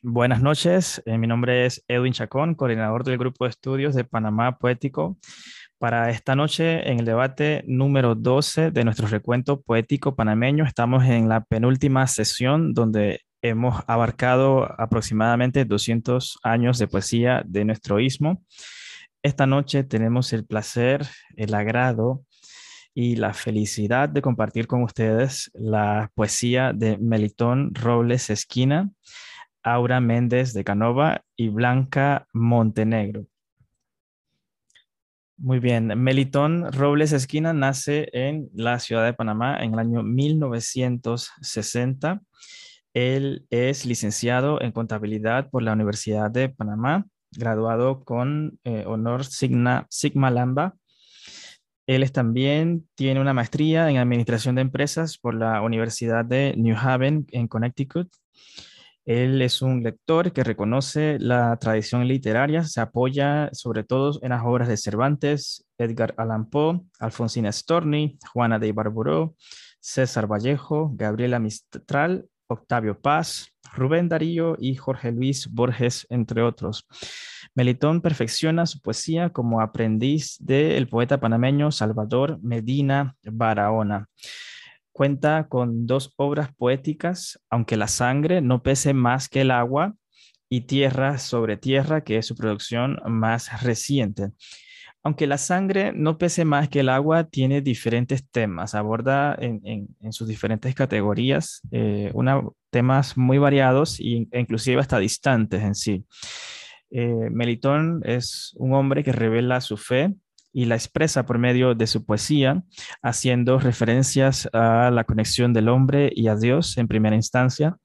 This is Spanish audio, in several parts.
Buenas noches, eh, mi nombre es Edwin Chacón, coordinador del Grupo de Estudios de Panamá Poético. Para esta noche, en el debate número 12 de nuestro recuento poético panameño, estamos en la penúltima sesión donde hemos abarcado aproximadamente 200 años de poesía de nuestro istmo. Esta noche tenemos el placer, el agrado y la felicidad de compartir con ustedes la poesía de Melitón Robles Esquina, Aura Méndez de Canova y Blanca Montenegro. Muy bien, Melitón Robles Esquina nace en la ciudad de Panamá en el año 1960. Él es licenciado en contabilidad por la Universidad de Panamá, graduado con eh, honor Sigma, Sigma Lambda él también tiene una maestría en administración de empresas por la Universidad de New Haven en Connecticut. Él es un lector que reconoce la tradición literaria, se apoya sobre todo en las obras de Cervantes, Edgar Allan Poe, Alfonsina Storni, Juana de Ibarburó, César Vallejo, Gabriela Mistral, Octavio Paz, Rubén Darío y Jorge Luis Borges, entre otros. Melitón perfecciona su poesía como aprendiz del poeta panameño Salvador Medina Barahona. Cuenta con dos obras poéticas, Aunque la sangre no pese más que el agua, y Tierra sobre Tierra, que es su producción más reciente. Aunque la sangre no pese más que el agua, tiene diferentes temas, aborda en, sus diferentes categorías eh, temas muy variados e inclusive hasta distantes en sí. Eh, Melitón es un hombre que revela su fe y la expresa por medio de su poesía, haciendo referencias a la conexión del hombre y a Dios en primera instancia.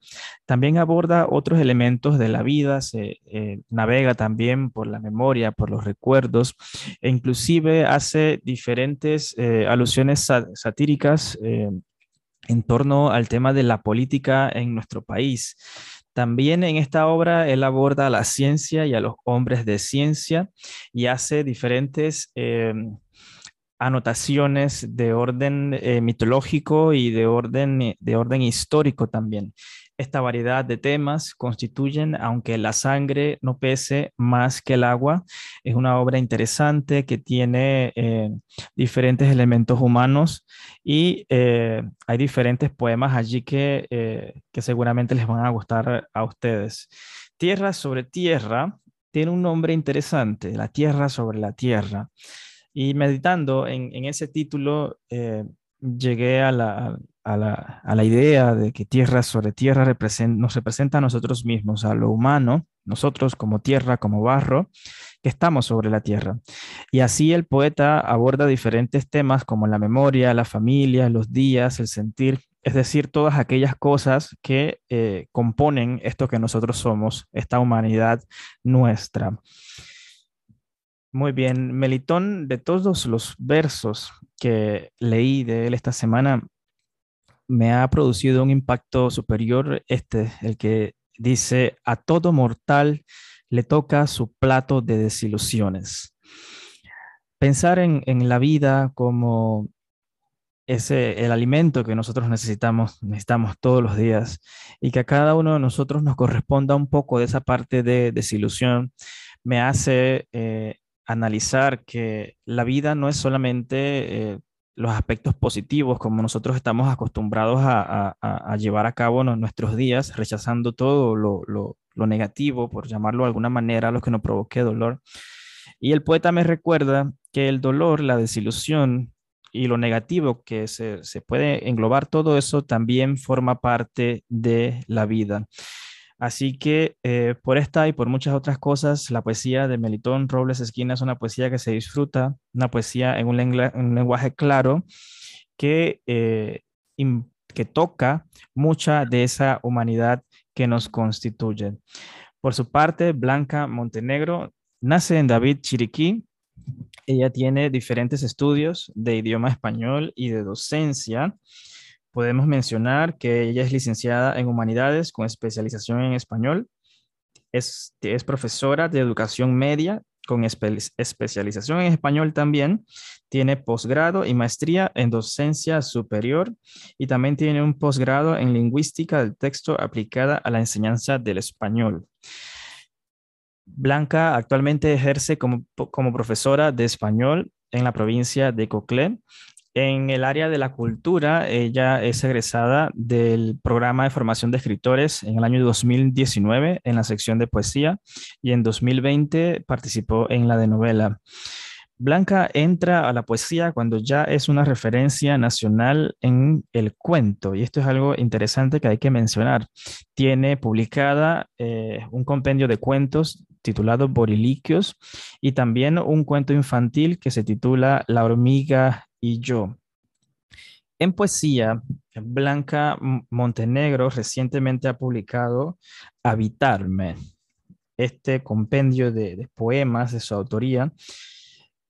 También aborda otros elementos de la vida, se eh, navega también por la memoria, por los recuerdos, e inclusive hace diferentes eh, alusiones satíricas en torno al tema de la política en nuestro país. También en esta obra él aborda a la ciencia y a los hombres de ciencia y hace diferentes em, anotaciones de orden eh, mitológico y de orden, de orden histórico también. Esta variedad de temas constituyen, aunque la sangre no pese más que el agua, es una obra interesante que tiene eh, diferentes elementos humanos y eh, hay diferentes poemas allí que, eh, que seguramente les van a gustar a ustedes. Tierra sobre Tierra tiene un nombre interesante, La Tierra sobre la Tierra. Y meditando en, en ese título, llegué a la, a la, idea de que tierra sobre tierra nos representa a nosotros mismos, a lo humano, nosotros como tierra, como barro, que estamos sobre la tierra. Y así el poeta aborda diferentes temas como la memoria, la familia, los días, el sentir, es decir, todas aquellas cosas que eh, componen esto que nosotros somos, esta humanidad nuestra. Muy bien, Melitón, de todos los versos que leí de él esta semana, me ha producido un impacto superior este, el que dice, a todo mortal le toca su plato de desilusiones. Pensar en, la vida como ese, el alimento que nosotros necesitamos, necesitamos todos los días, y que a cada uno de nosotros nos corresponda un poco de esa parte de desilusión, me hace eh, analizar que la vida no es solamente eh, los aspectos positivos, como nosotros estamos acostumbrados a, llevar a cabo nuestros días, rechazando todo lo, negativo, por llamarlo de alguna manera, lo que nos provoque dolor. Y el poeta me recuerda que el dolor, la desilusión y lo negativo que se puede englobar, todo eso también forma parte de la vida. Así que eh, por esta y por muchas otras cosas, la poesía de Melitón Robles Esquina es una poesía que se disfruta, una poesía en un, lenguaje claro eh, que toca mucha de esa humanidad que nos constituye. Por su parte, Blanca Montenegro nace en David Chiriquí. Ella tiene diferentes estudios de idioma español y de docencia podemos mencionar que ella es licenciada en Humanidades con especialización en Español. Es, es profesora de educación media con especialización en español también. Tiene posgrado y maestría en docencia superior y también tiene un posgrado en lingüística del texto aplicada a la enseñanza del español. Blanca actualmente ejerce como, como profesora de español en la provincia de Coclé. En el área de la cultura, ella es egresada del programa de formación de escritores en el año 2019 en la sección de poesía y en 2020 participó en la de novela. Blanca entra a la poesía cuando ya es una referencia nacional en el cuento, y esto es algo interesante que hay que mencionar. Tiene publicada eh, un compendio de cuentos titulado Boriliquios y también un cuento infantil que se titula La hormiga y yo. En poesía, Blanca Montenegro recientemente ha publicado Habitarme, este compendio de poemas de su autoría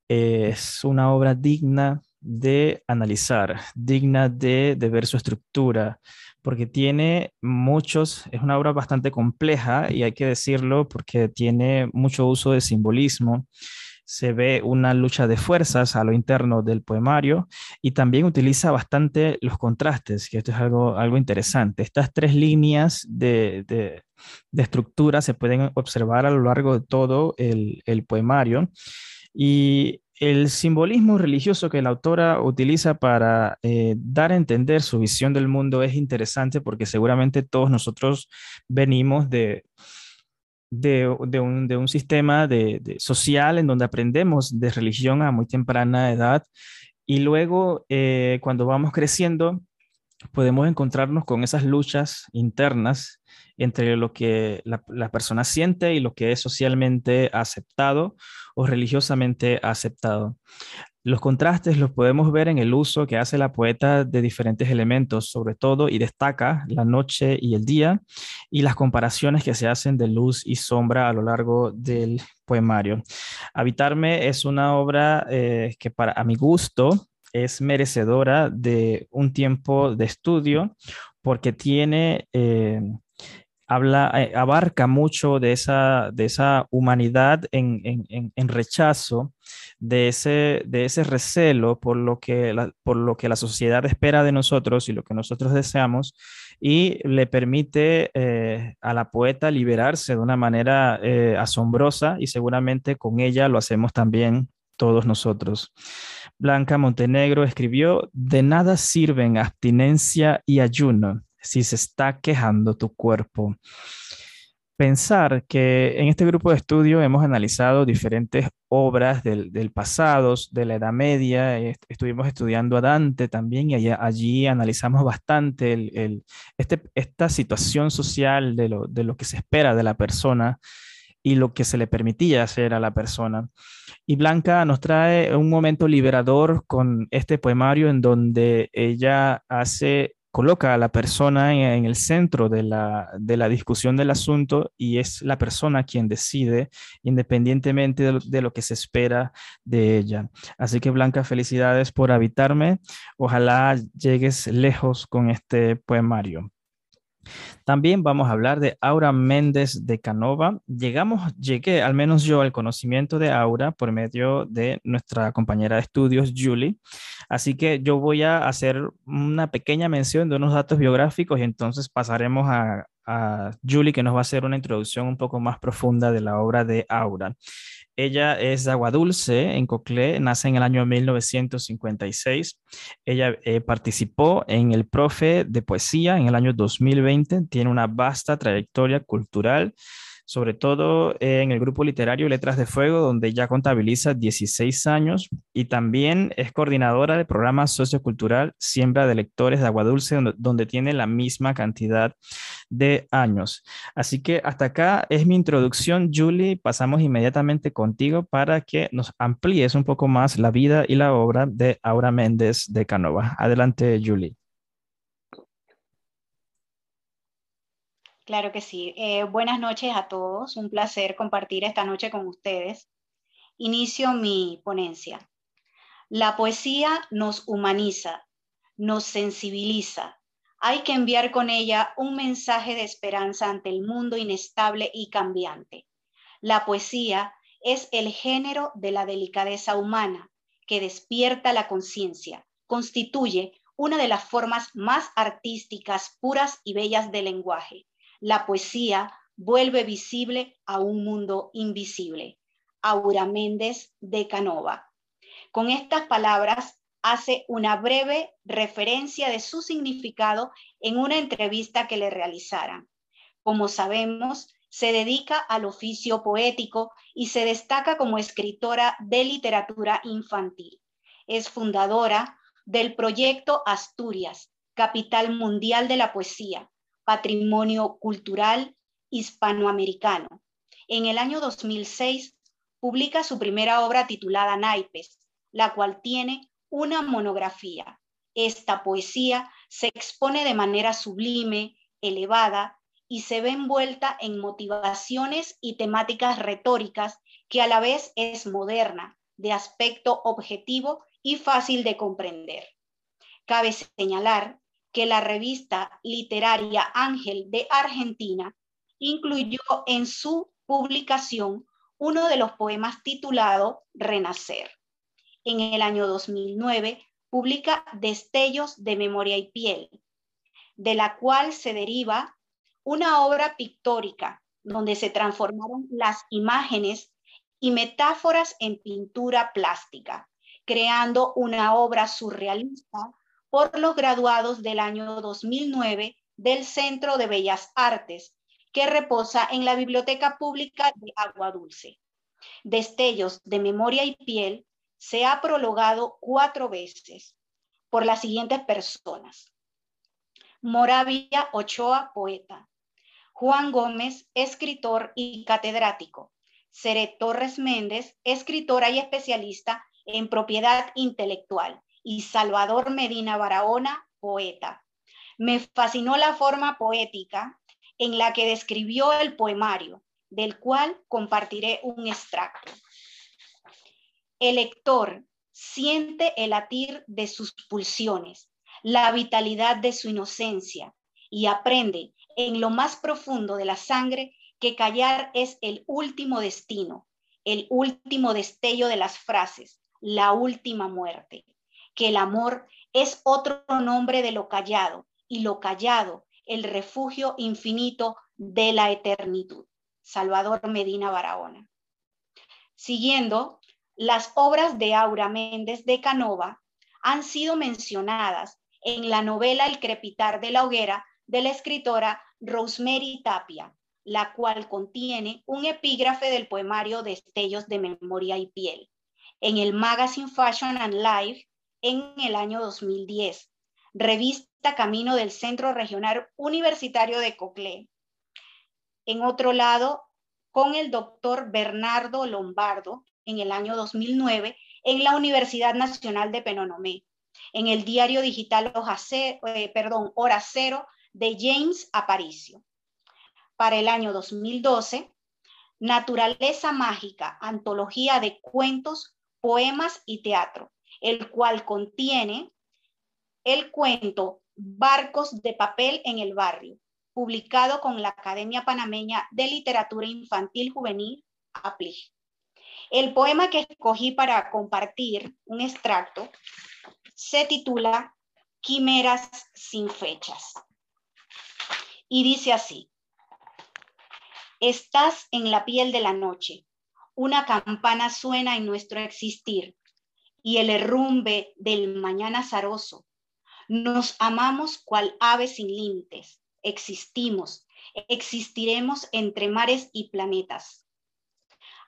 es una obra digna de analizar, digna de, ver su estructura, porque tiene muchos, es una obra bastante compleja y hay que decirlo porque tiene mucho uso de simbolismo. Se ve una lucha de fuerzas a lo interno del poemario y también utiliza bastante los contrastes, que esto es algo, algo interesante. Estas tres líneas de, de, estructura se pueden observar a lo largo de todo el, el poemario y el simbolismo religioso que la autora utiliza para eh, dar a entender su visión del mundo es interesante porque seguramente todos nosotros venimos de, de, un, sistema de, social en donde aprendemos de religión a muy temprana edad y luego eh, cuando vamos creciendo podemos encontrarnos con esas luchas internas entre lo que la, persona siente y lo que es socialmente aceptado o religiosamente aceptado. Los contrastes los podemos ver en el uso que hace la poeta de diferentes elementos, sobre todo, y destaca la noche y el día, y las comparaciones que se hacen de luz y sombra a lo largo del poemario. Habitarme es una obra eh, que para a mi gusto es merecedora de un tiempo de estudio porque tiene eh, habla, eh, abarca mucho de esa, de esa humanidad en, en, rechazo, de ese, de ese recelo por lo, que la, por lo que la sociedad espera de nosotros y lo que nosotros deseamos, y le permite eh, a la poeta liberarse de una manera eh, asombrosa y seguramente con ella lo hacemos también todos nosotros. Blanca Montenegro escribió, de nada sirven abstinencia y ayuno si se está quejando tu cuerpo. Pensar que en este grupo de estudio hemos analizado diferentes obras del, pasado, de la Edad Media, estuvimos estudiando a Dante también y allí, analizamos bastante este, esta situación social de lo, de lo que se espera de la persona y lo que se le permitía hacer a la persona. Y Blanca nos trae un momento liberador con este poemario en donde ella hace coloca a la persona en, el centro de la, discusión del asunto y es la persona quien decide independientemente de lo, de lo, que se espera de ella. Así que Blanca, felicidades por habitarme. Ojalá llegues lejos con este poemario. También vamos a hablar de Aura Méndez de Canova. Llegamos, llegué al menos yo al conocimiento de Aura por medio de nuestra compañera de estudios, Julie. Así que yo voy a hacer una pequeña mención de unos datos biográficos y entonces pasaremos a, a Julie que nos va a hacer una introducción un poco más profunda de la obra de Aura. Ella es de Aguadulce, en Coclé, nace en el año 1956. Ella eh, participó en el Profe de Poesía en el año 2020. Tiene una vasta trayectoria cultural sobre todo en el grupo literario Letras de Fuego, donde ya contabiliza 16 años y también es coordinadora del programa sociocultural Siembra de Lectores de Aguadulce, donde, donde tiene la misma cantidad de años. Así que hasta acá es mi introducción, Julie. Pasamos inmediatamente contigo para que nos amplíes un poco más la vida y la obra de Aura Méndez de Canova. Adelante, Julie. Claro que sí. Eh, buenas noches a todos. Un placer compartir esta noche con ustedes. Inicio mi ponencia. La poesía nos humaniza, nos sensibiliza. Hay que enviar con ella un mensaje de esperanza ante el mundo inestable y cambiante. La poesía es el género de la delicadeza humana que despierta la conciencia, constituye una de las formas más artísticas, puras y bellas del lenguaje. La poesía vuelve visible a un mundo invisible. Aura Méndez de Canova. Con estas palabras hace una breve referencia de su significado en una entrevista que le realizaran. Como sabemos, se dedica al oficio poético y se destaca como escritora de literatura infantil. Es fundadora del proyecto Asturias, Capital Mundial de la Poesía, Patrimonio Cultural Hispanoamericano. En el año 2006 publica su primera obra titulada Naipes, la cual tiene una monografía. Esta poesía se expone de manera sublime, elevada y se ve envuelta en motivaciones y temáticas retóricas que a la vez es moderna, de aspecto objetivo y fácil de comprender. Cabe señalar que la revista literaria Ángel de Argentina incluyó en su publicación uno de los poemas titulado Renacer. En el año 2009 publica Destellos de Memoria y Piel, de la cual se deriva una obra pictórica donde se transformaron las imágenes y metáforas en pintura plástica, creando una obra surrealista por los graduados del año 2009 del Centro de Bellas Artes, que reposa en la Biblioteca Pública de Agua Dulce. Destellos de Memoria y Piel se ha prologado cuatro veces por las siguientes personas. Moravia Ochoa, poeta. Juan Gómez, escritor y catedrático. Cere Torres Méndez, escritora y especialista en propiedad intelectual, y Salvador Medina Barahona, poeta. Me fascinó la forma poética en la que describió el poemario, del cual compartiré un extracto. El lector siente el latir de sus pulsiones, la vitalidad de su inocencia y aprende en lo más profundo de la sangre que callar es el último destino, el último destello de las frases, la última muerte, que el amor es otro nombre de lo callado y lo callado el refugio infinito de la eternitud. Salvador Medina Barahona. Siguiendo, las obras de Aura Méndez de Canova han sido mencionadas en la novela El crepitar de la hoguera de la escritora Rosemary Tapia, la cual contiene un epígrafe del poemario Destellos de Memoria y Piel en el Magazine Fashion and Life en el año 2010, revista Camino del Centro Regional Universitario de Coclé. En otro lado, con el doctor Bernardo Lombardo en el año 2009 en la Universidad Nacional de Penonomé, en el diario digital eh, perdón, Hora Cero de James Aparicio. Para el año 2012, Naturaleza Mágica, antología de cuentos poemas y teatro, el cual contiene el cuento Barcos de papel en el barrio, publicado con la Academia Panameña de Literatura Infantil Juvenil, APLI. El poema que escogí para compartir un extracto se titula Quimeras sin fechas. Y dice así, estás en la piel de la noche, una campana suena en nuestro existir y el herrumbe del mañana zaroso. Nos amamos cual aves sin límites, existimos, existiremos entre mares y planetas.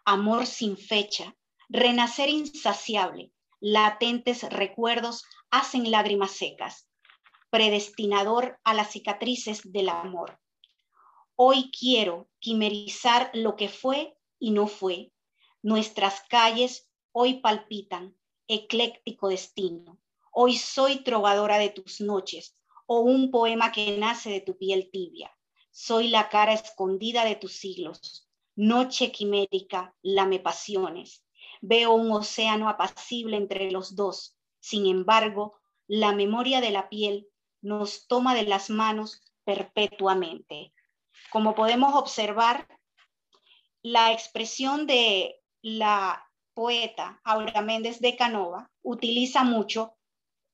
Amor sin fecha, renacer insaciable, latentes recuerdos hacen lágrimas secas, predestinador a las cicatrices del amor. Hoy quiero quimerizar lo que fue y no fue, Nuestras calles hoy palpitan, ecléctico destino. Hoy soy trovadora de tus noches, o un poema que nace de tu piel tibia. Soy la cara escondida de tus siglos. Noche quimérica, lame pasiones. Veo un océano apacible entre los dos. Sin embargo, la memoria de la piel nos toma de las manos perpetuamente. Como podemos observar, la expresión de la poeta Aura Méndez de Canova utiliza mucho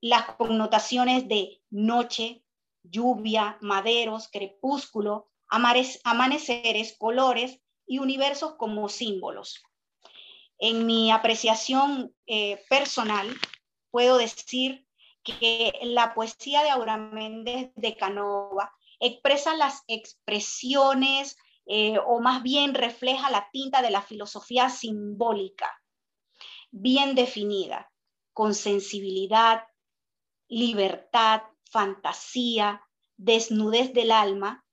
las connotaciones de noche, lluvia, maderos, crepúsculo, amaneceres, colores y universos como símbolos. En mi apreciación eh, personal, puedo decir que la poesía de Aura Méndez de Canova expresa las expresiones eh, o más bien refleja la tinta de la filosofía simbólica, bien definida, con sensibilidad, libertad, fantasía, desnudez del alma,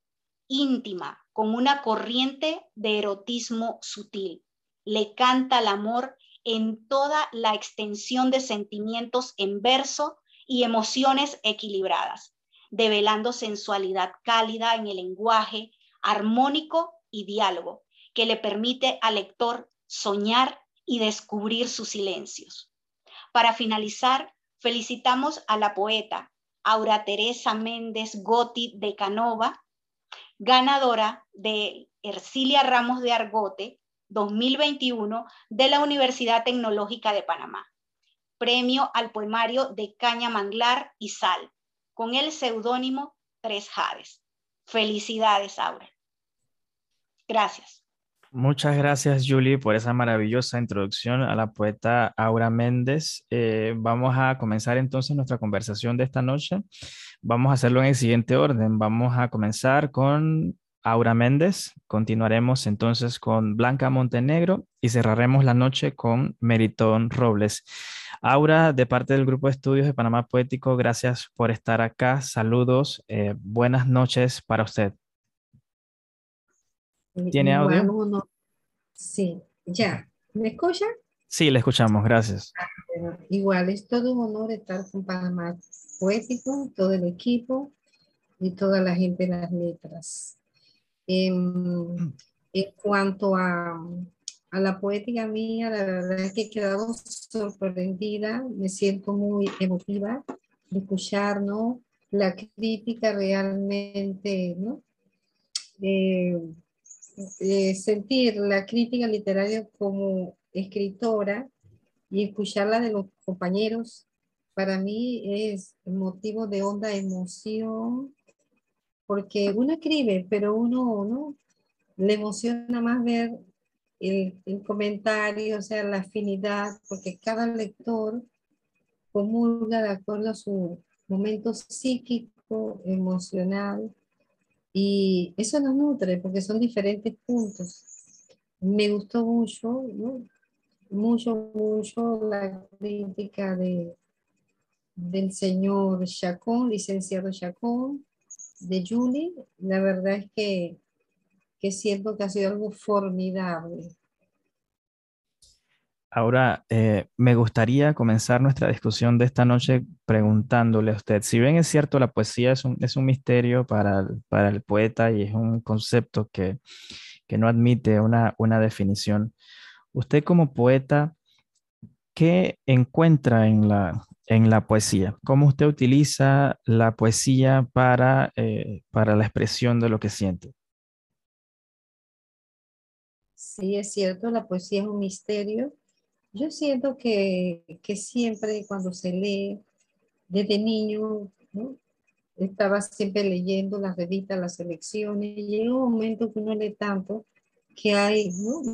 íntima, con una corriente de erotismo sutil. Le canta el amor en toda la extensión de sentimientos en verso y emociones equilibradas, develando sensualidad cálida en el lenguaje, armónico y diálogo, que le permite al lector soñar y descubrir sus silencios. Para finalizar, felicitamos a la poeta Aura Teresa Méndez Gotti de Canova, ganadora de Ercilia Ramos de Argote 2021 de la Universidad Tecnológica de Panamá. Premio al poemario de Caña Manglar y Sal, con el seudónimo Tres Jades. Felicidades, Aura. Gracias. Muchas gracias, Julie, por esa maravillosa introducción a la poeta Aura Méndez. Eh, vamos a comenzar entonces nuestra conversación de esta noche. Vamos a hacerlo en el siguiente orden. Vamos a comenzar con Aura Méndez, continuaremos entonces con Blanca Montenegro y cerraremos la noche con Meritón Robles. Aura, de parte del Grupo de Estudios de Panamá Poético, gracias por estar acá. Saludos, eh, buenas noches para usted. ¿Tiene audio? Sí, ya. ¿Me escucha? Sí, le escuchamos, gracias. Ah, igual, es todo un honor estar con Panamá Poético, todo el equipo y toda la gente de las letras. En, cuanto a, a, la poética mía, la verdad es que he quedado sorprendida, me siento muy emotiva de escuchar ¿no? la crítica realmente, ¿no? Eh, eh, sentir la crítica literaria como escritora y escucharla de los compañeros, para mí es motivo de honda emoción, porque uno escribe, pero uno no le emociona más ver el, el, comentario, o sea, la afinidad, porque cada lector comulga de acuerdo a su momento psíquico, emocional, y eso nos nutre porque son diferentes puntos. Me gustó mucho, mucho, mucho la crítica de, del señor Chacón, licenciado Chacón, de Julie. La verdad es que, que siento que ha sido algo formidable. Ahora, eh, me gustaría comenzar nuestra discusión de esta noche preguntándole a usted, si bien es cierto, la poesía es un, es un misterio para el, para el, poeta y es un concepto que, que no admite una, una, definición, usted como poeta, ¿qué encuentra en la, en la poesía? ¿Cómo usted utiliza la poesía para, eh, para la expresión de lo que siente? Sí, es cierto, la poesía es un misterio yo siento que, que siempre cuando se lee, desde niño, estaba siempre leyendo las revistas, las selecciones, y llega un momento que uno lee tanto que hay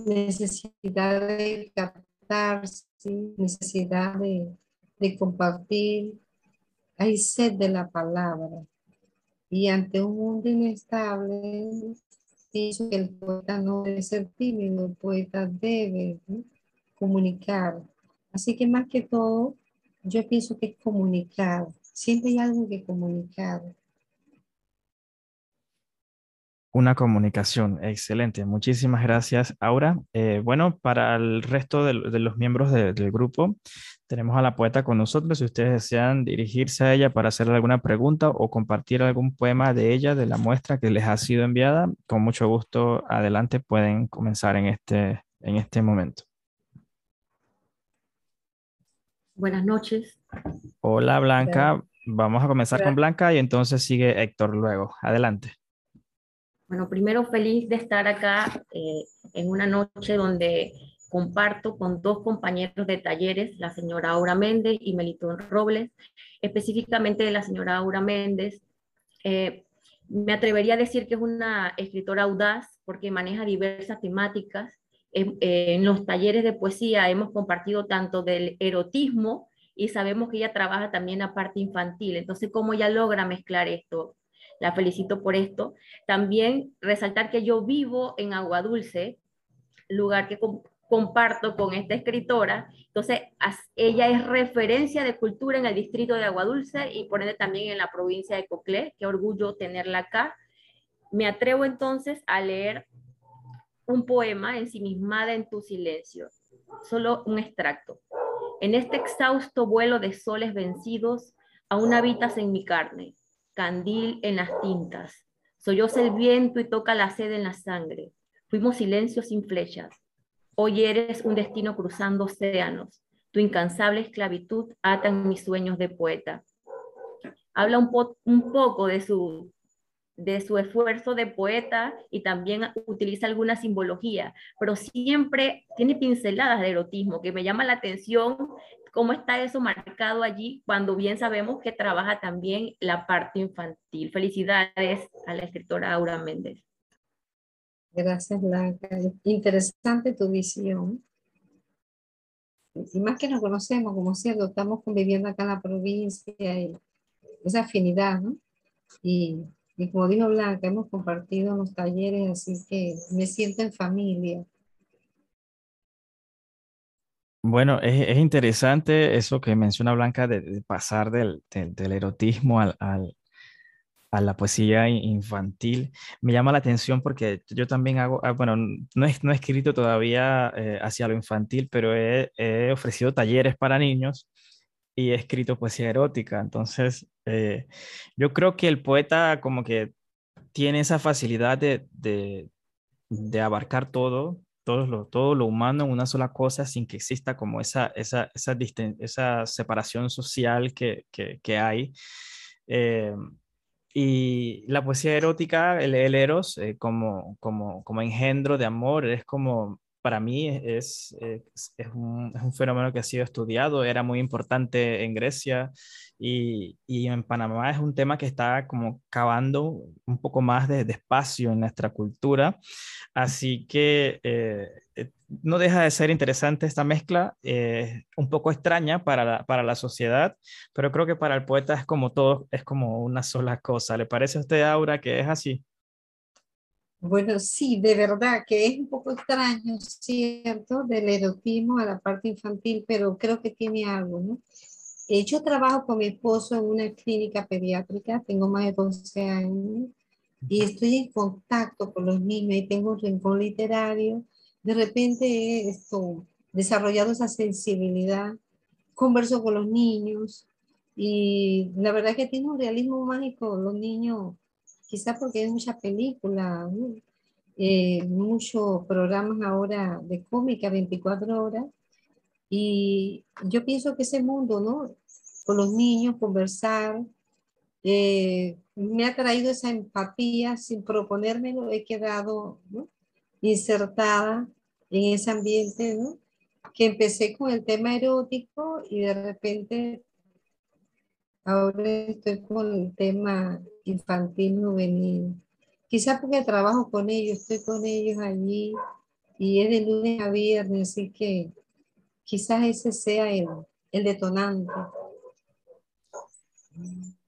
necesidad de captarse, necesidad de, de compartir, hay sed de la palabra. Y ante un mundo inestable, el poeta no debe ser tímido, el poeta debe comunicar. Así que más que todo, yo pienso que es comunicar. Siempre hay algo que comunicar. Una comunicación, excelente. Muchísimas gracias, Aura. Eh, bueno, para el resto de, los miembros del grupo, tenemos a la poeta con nosotros. Si ustedes desean dirigirse a ella para hacerle alguna pregunta o compartir algún poema de ella, de la muestra que les ha sido enviada, con mucho gusto, adelante, pueden comenzar en este, en este momento. Buenas noches. Hola Blanca, vamos a comenzar con Blanca y entonces sigue Héctor luego. Adelante. Bueno, primero feliz de estar acá eh, en una noche donde comparto con dos compañeros de talleres, la señora Aura Méndez y Melitón Robles, específicamente de la señora Aura Méndez. Eh, me atrevería a decir que es una escritora audaz porque maneja diversas temáticas. En los talleres de poesía hemos compartido tanto del erotismo y sabemos que ella trabaja también la parte infantil. Entonces, ¿cómo ella logra mezclar esto? La felicito por esto. También resaltar que yo vivo en Agua Dulce, lugar que comparto con esta escritora. Entonces, ella es referencia de cultura en el distrito de Agua Dulce y por ende también en la provincia de Coclé. Qué orgullo tenerla acá. Me atrevo entonces a leer un poema ensimismada en tu silencio, solo un extracto. En este exhausto vuelo de soles vencidos, aún habitas en mi carne, candil en las tintas. Solloza el viento y toca la sed en la sangre. Fuimos silencios sin flechas. Hoy eres un destino cruzando océanos. Tu incansable esclavitud ata en mis sueños de poeta. Habla un, un poco de su de su esfuerzo de poeta y también utiliza alguna simbología, pero siempre tiene pinceladas de erotismo que me llama la atención cómo está eso marcado allí cuando bien sabemos que trabaja también la parte infantil. Felicidades a la escritora Aura Méndez. Gracias, Blanca. Interesante tu visión. Y más que nos conocemos, como cierto, estamos conviviendo acá en la provincia y esa afinidad, ¿no? Y y como dijo Blanca, hemos compartido los talleres, así que me siento en familia. Bueno, es, interesante eso que menciona Blanca de, pasar del, erotismo al, a la poesía infantil. Me llama la atención porque yo también hago, ah, bueno, no he, no he escrito todavía eh, hacia lo infantil, pero he, he, ofrecido talleres para niños y he escrito poesía erótica. Entonces, eh, yo creo que el poeta como que tiene esa facilidad de, de, abarcar todo, todo lo, todo lo humano en una sola cosa sin que exista como esa, esa, esa, esa separación social que, que, que hay. Eh, y la poesía erótica, el, el eros, eh, como, como, como engendro de amor, es como para mí es, es, un, fenómeno que ha sido estudiado, era muy importante en Grecia y, en Panamá es un tema que está como cavando un poco más de, de espacio en nuestra cultura. Así que eh, eh, no deja de ser interesante esta mezcla, eh, un poco extraña para la, sociedad, pero creo que para el poeta es como una sola cosa. ¿Le parece a usted, Aura, que es así? Bueno, sí, de verdad que es un poco extraño, ¿cierto? Del erotismo a la parte infantil, pero creo que tiene algo, ¿no? Eh, yo trabajo con mi esposo en una clínica pediátrica, tengo más de 12 años y estoy en contacto con los niños y tengo un rincón literario. De repente he esto, desarrollado esa sensibilidad, converso con los niños y la verdad que tiene un realismo mágico. Los niños quizás porque hay muchas películas, eh, muchos programas ahora de cómica 24 horas. Y yo pienso que ese mundo, ¿no? Con los niños, conversar, eh, me ha traído esa empatía sin proponérmelo, he quedado insertada en ese ambiente, ¿no? Que empecé con el tema erótico y de repente ahora estoy con el tema infantil juvenil. Quizás porque trabajo con ellos, estoy con ellos allí y es de lunes a viernes, así que quizás ese sea el, el detonante.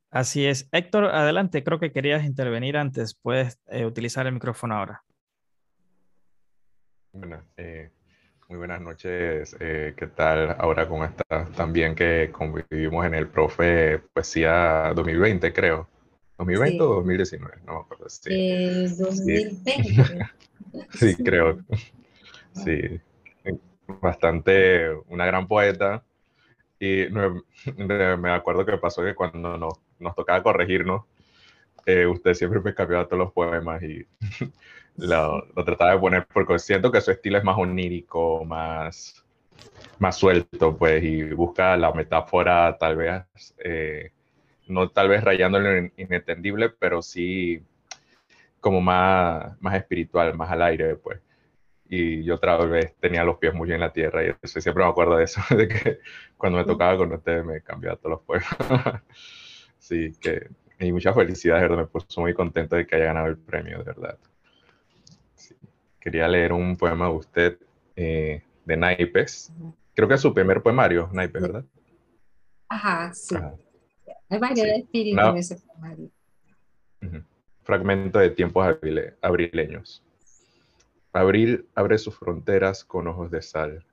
Así es. Héctor, adelante, creo que querías intervenir antes, puedes eh, utilizar el micrófono ahora. Bueno, eh, muy buenas noches. Eh, ¿Qué tal ahora con esta también que convivimos en el profe Poesía 2020, creo? ¿2020 o 2019? No me acuerdo. Sí. 2020. Sí. creo. Sí. Bastante, una gran poeta. Y me acuerdo que pasó que cuando nos, nos tocaba corregirnos, eh, usted siempre me cambiaba todos los poemas y lo, lo, trataba de poner porque siento que su estilo es más onírico, más, más suelto, pues, y busca la metáfora tal vez eh, no tal vez rayando en inentendible, pero sí como más, más espiritual, más al aire, pues. y yo otra vez tenía los pies muy en la tierra y siempre me acuerdo de eso, de que cuando me tocaba con ustedes me cambiaba todos los poemas. sí, que, y muchas felicidades, verdad, me puso muy contento de que haya ganado el premio, de verdad. Quería leer un poema de usted eh, de Naipes. Creo que es su primer poemario, Naipes, ¿verdad? Ajá, sí. Hay varios espíritus en ese poemario. Fragmento de tiempos abrileños. Abril abre sus fronteras con ojos de sal,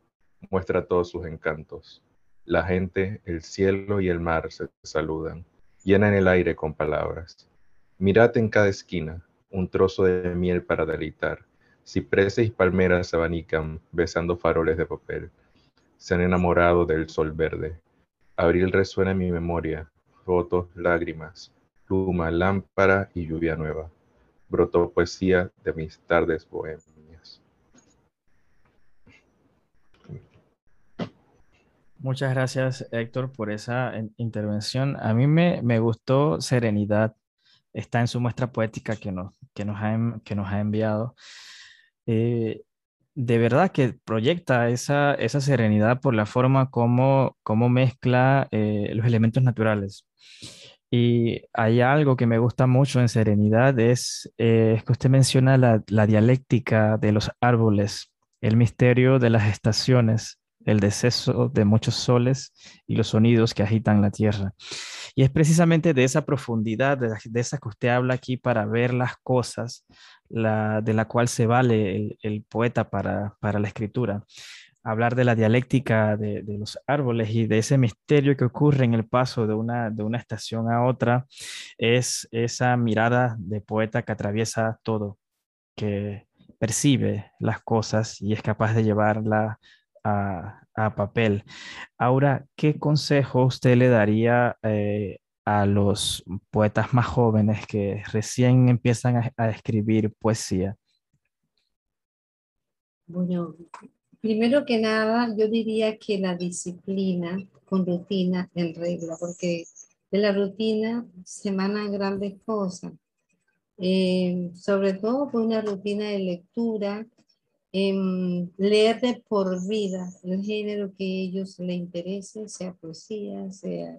muestra todos sus encantos. La gente, el cielo y el mar se saludan, llenan el aire con palabras. Mirad en cada esquina un trozo de miel para deleitar. Cipreses y palmeras se abanican, besando faroles de papel. Se han enamorado del sol verde. Abril resuena en mi memoria, fotos, lágrimas, pluma, lámpara y lluvia nueva. Brotó poesía de mis tardes bohemias. Muchas gracias, Héctor, por esa intervención. A mí me, me gustó Serenidad. Está en su muestra poética que nos, que nos, ha, que nos ha enviado. Eh, de verdad que proyecta esa, esa serenidad por la forma como, como mezcla eh, los elementos naturales. Y hay algo que me gusta mucho en Serenidad, es, eh, es que usted menciona la, la dialéctica de los árboles, el misterio de las estaciones, el deceso de muchos soles y los sonidos que agitan la tierra. Y es precisamente de esa profundidad, de, esa que usted habla aquí para ver las cosas, la, de la cual se vale el, poeta para, la escritura. Hablar de la dialéctica de, los árboles y de ese misterio que ocurre en el paso de una, de una estación a otra, es esa mirada de poeta que atraviesa todo, que percibe las cosas y es capaz de llevarla a, papel. Ahora, ¿qué consejo usted le daría eh, a los poetas más jóvenes que recién empiezan a, escribir poesía? Bueno, primero que nada, yo diría que la disciplina con rutina en regla, porque de la rutina se emanan grandes cosas. Eh, sobre todo por una rutina de lectura, leer de por vida el género que a ellos les interese, sea poesía, sea,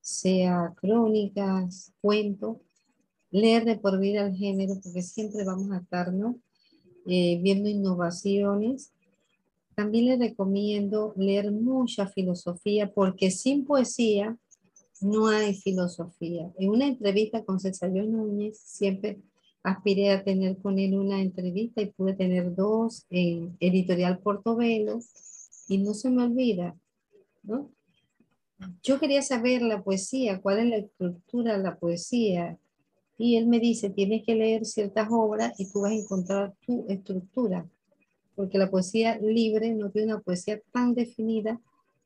sea crónicas, cuento, leer de por vida el género, porque siempre vamos a estar eh, viendo innovaciones. También les recomiendo leer mucha filosofía, porque sin poesía no hay filosofía. En una entrevista con César Núñez siempre aspiré a tener con él una entrevista y pude tener dos en Editorial Portobelo y no se me olvida, ¿no? Yo quería saber la poesía, cuál es la estructura de la poesía. Y él me dice, tienes que leer ciertas obras y tú vas a encontrar tu estructura. Porque la poesía libre no tiene una poesía tan definida,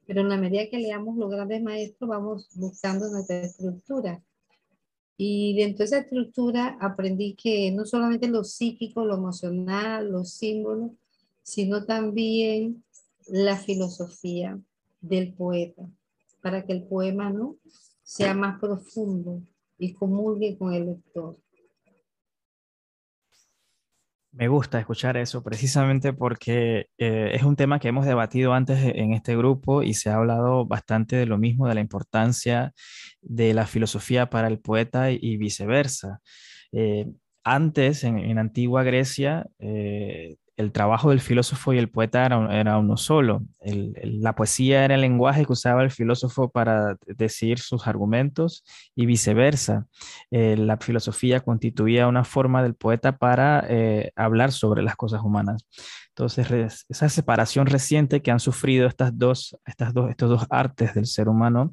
pero en la medida que leamos los grandes maestros vamos buscando nuestra estructura. Y dentro de esa estructura aprendí que no solamente lo psíquico, lo emocional, los símbolos, sino también la filosofía del poeta, para que el poema ¿no? sea más profundo y comulgue con el lector. Me gusta escuchar eso precisamente porque eh, es un tema que hemos debatido antes en este grupo y se ha hablado bastante de lo mismo, de la importancia de la filosofía para el poeta y, viceversa. Eh, antes, en, en, antigua Grecia, eh, el trabajo del filósofo y el poeta era, uno solo. la poesía era el lenguaje que usaba el filósofo para decir sus argumentos y viceversa. Eh, la filosofía constituía una forma del poeta para eh, hablar sobre las cosas humanas. Entonces, esa separación reciente que han sufrido estas dos, estas dos, estos dos artes del ser humano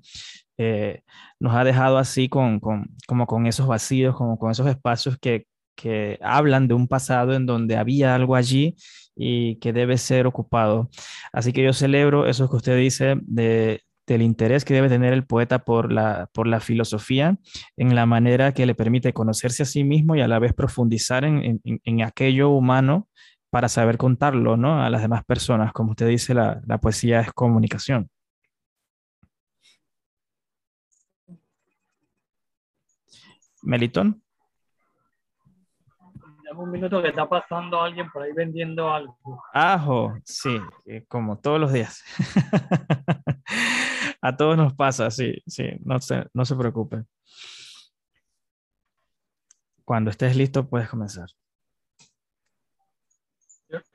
eh, nos ha dejado así con, como con esos vacíos, como con esos espacios que que hablan de un pasado en donde había algo allí y que debe ser ocupado. Así que yo celebro eso que usted dice de, del interés que debe tener el poeta por la, por la filosofía en la manera que le permite conocerse a sí mismo y a la vez profundizar en, en, aquello humano para saber contarlo ¿no? a las demás personas. Como usted dice, la, la poesía es comunicación. Melitón. Un minuto que está pasando alguien por ahí vendiendo algo. Ajo, sí, eh, como todos los días. A todos nos pasa, sí, sí, no se, no se preocupe. Cuando estés listo, puedes comenzar.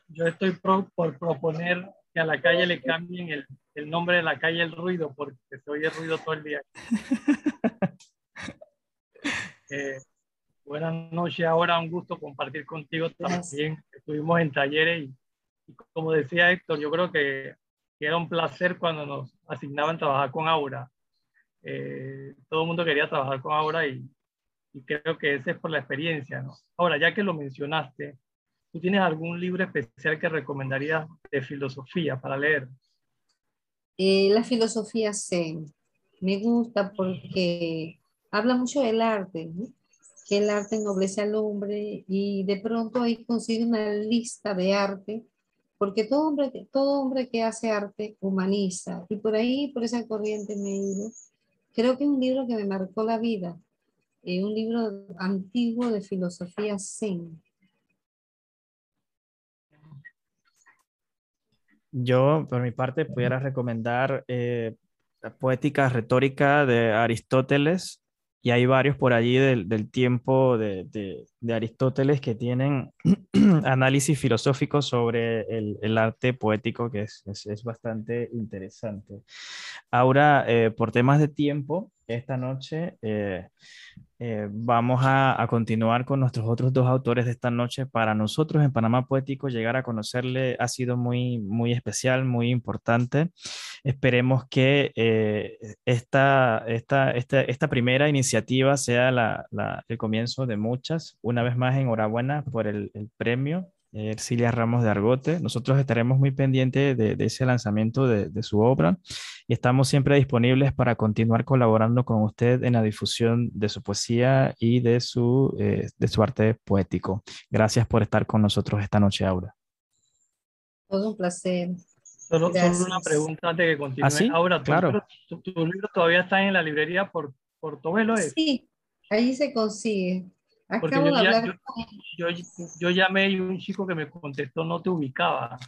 Yo, estoy por proponer que a la calle le cambien el, el nombre de la calle El Ruido, porque se oye ruido todo el día. Eh, buenas noches, ahora un gusto compartir contigo también. Estuvimos en talleres y, como decía Héctor, yo creo que, era un placer cuando nos asignaban trabajar con Aura. Eh, todo el mundo quería trabajar con Aura y, y creo que ese es por la experiencia. ¿no? Ahora, ya que lo mencionaste, ¿tú tienes algún libro especial que recomendarías de filosofía para leer? Eh, la filosofía zen me gusta porque habla mucho del arte, que el arte ennoblece al hombre y de pronto ahí consigue una lista de arte, porque todo hombre, todo hombre que hace arte humaniza y por ahí, por esa corriente me he ido. Creo que es un libro que me marcó la vida, eh, un libro antiguo de filosofía zen. Yo, por mi parte, pudiera recomendar eh, la poética retórica de Aristóteles, y hay varios por allí del, del tiempo de, de, Aristóteles que tienen análisis filosóficos sobre el, el arte poético, que es, es, bastante interesante. Ahora, eh, por temas de tiempo, esta noche eh, eh, vamos a, continuar con nuestros otros dos autores de esta noche. Para nosotros en Panamá Poético llegar a conocerle ha sido muy, muy especial, muy importante. Esperemos que eh, esta, esta, esta, primera iniciativa sea el comienzo de muchas. Una vez más, enhorabuena por el, el premio Ercilia Ramos de Argote. Nosotros estaremos muy pendientes de, ese lanzamiento de, su obra y estamos siempre disponibles para continuar colaborando con usted en la difusión de su poesía y de su, eh, de su arte poético. Gracias por estar con nosotros esta noche, Aura. Todo un placer. Solo, una pregunta antes de que continúe. ¿Ah, Aura, claro. tu, libro todavía está en la librería por, por Tobelo? Sí, ahí se consigue. Porque yo, yo, llamé y un chico que me contestó no te ubicaba.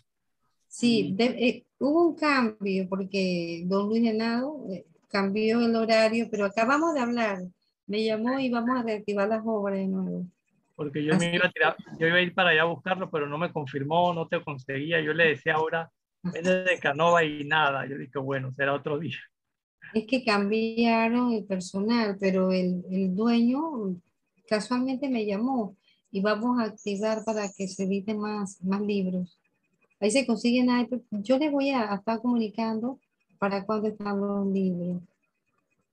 Sí, eh, hubo un cambio porque don Luis Genado eh, cambió el horario, pero acabamos de hablar. Me llamó y vamos a reactivar las obras de nuevo. Porque yo, me iba a tirar, yo iba a ir para allá a buscarlo, pero no me confirmó, no te conseguía. Yo le decía ahora, vete de Canova y nada. Yo dije, bueno, será otro día. Es que cambiaron el personal, pero el, el dueño casualmente me llamó y vamos a activar para que se editen más, más libros. Ahí se consiguen, yo les voy a estar comunicando para cuando están los libros,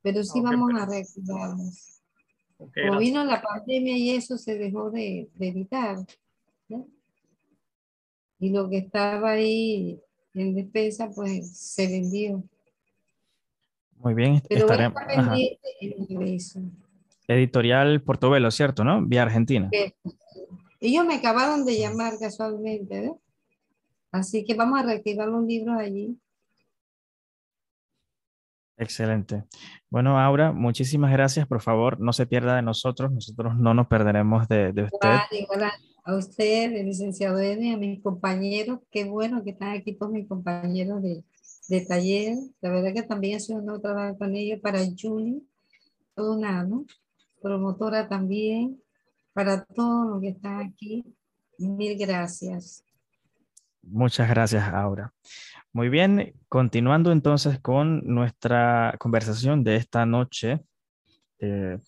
pero sí vamos a reactivarlos. Como vino la pandemia y eso se dejó de, editar. Y lo que estaba ahí en despensa, pues se vendió. Muy bien, pero estaremos. En Editorial Portobelo, ¿cierto? ¿No? Vía Argentina. Ellos me acabaron de llamar casualmente, ¿eh? Así que vamos a reactivar los libros allí. Excelente. Bueno, Aura, muchísimas gracias. Por favor, no se pierda de nosotros. Nosotros no nos perderemos de, usted. Igual, a, usted, el licenciado Eden, a mis compañeros. Qué bueno que están aquí todos mis compañeros de, de taller. La verdad que también es un honor trabajar con ellos para Julie. Todo nada, ¿no? Promotora también, para todos los que están aquí. Mil gracias. Muchas gracias, Aura. Muy bien, continuando entonces con nuestra conversación de esta noche, eh,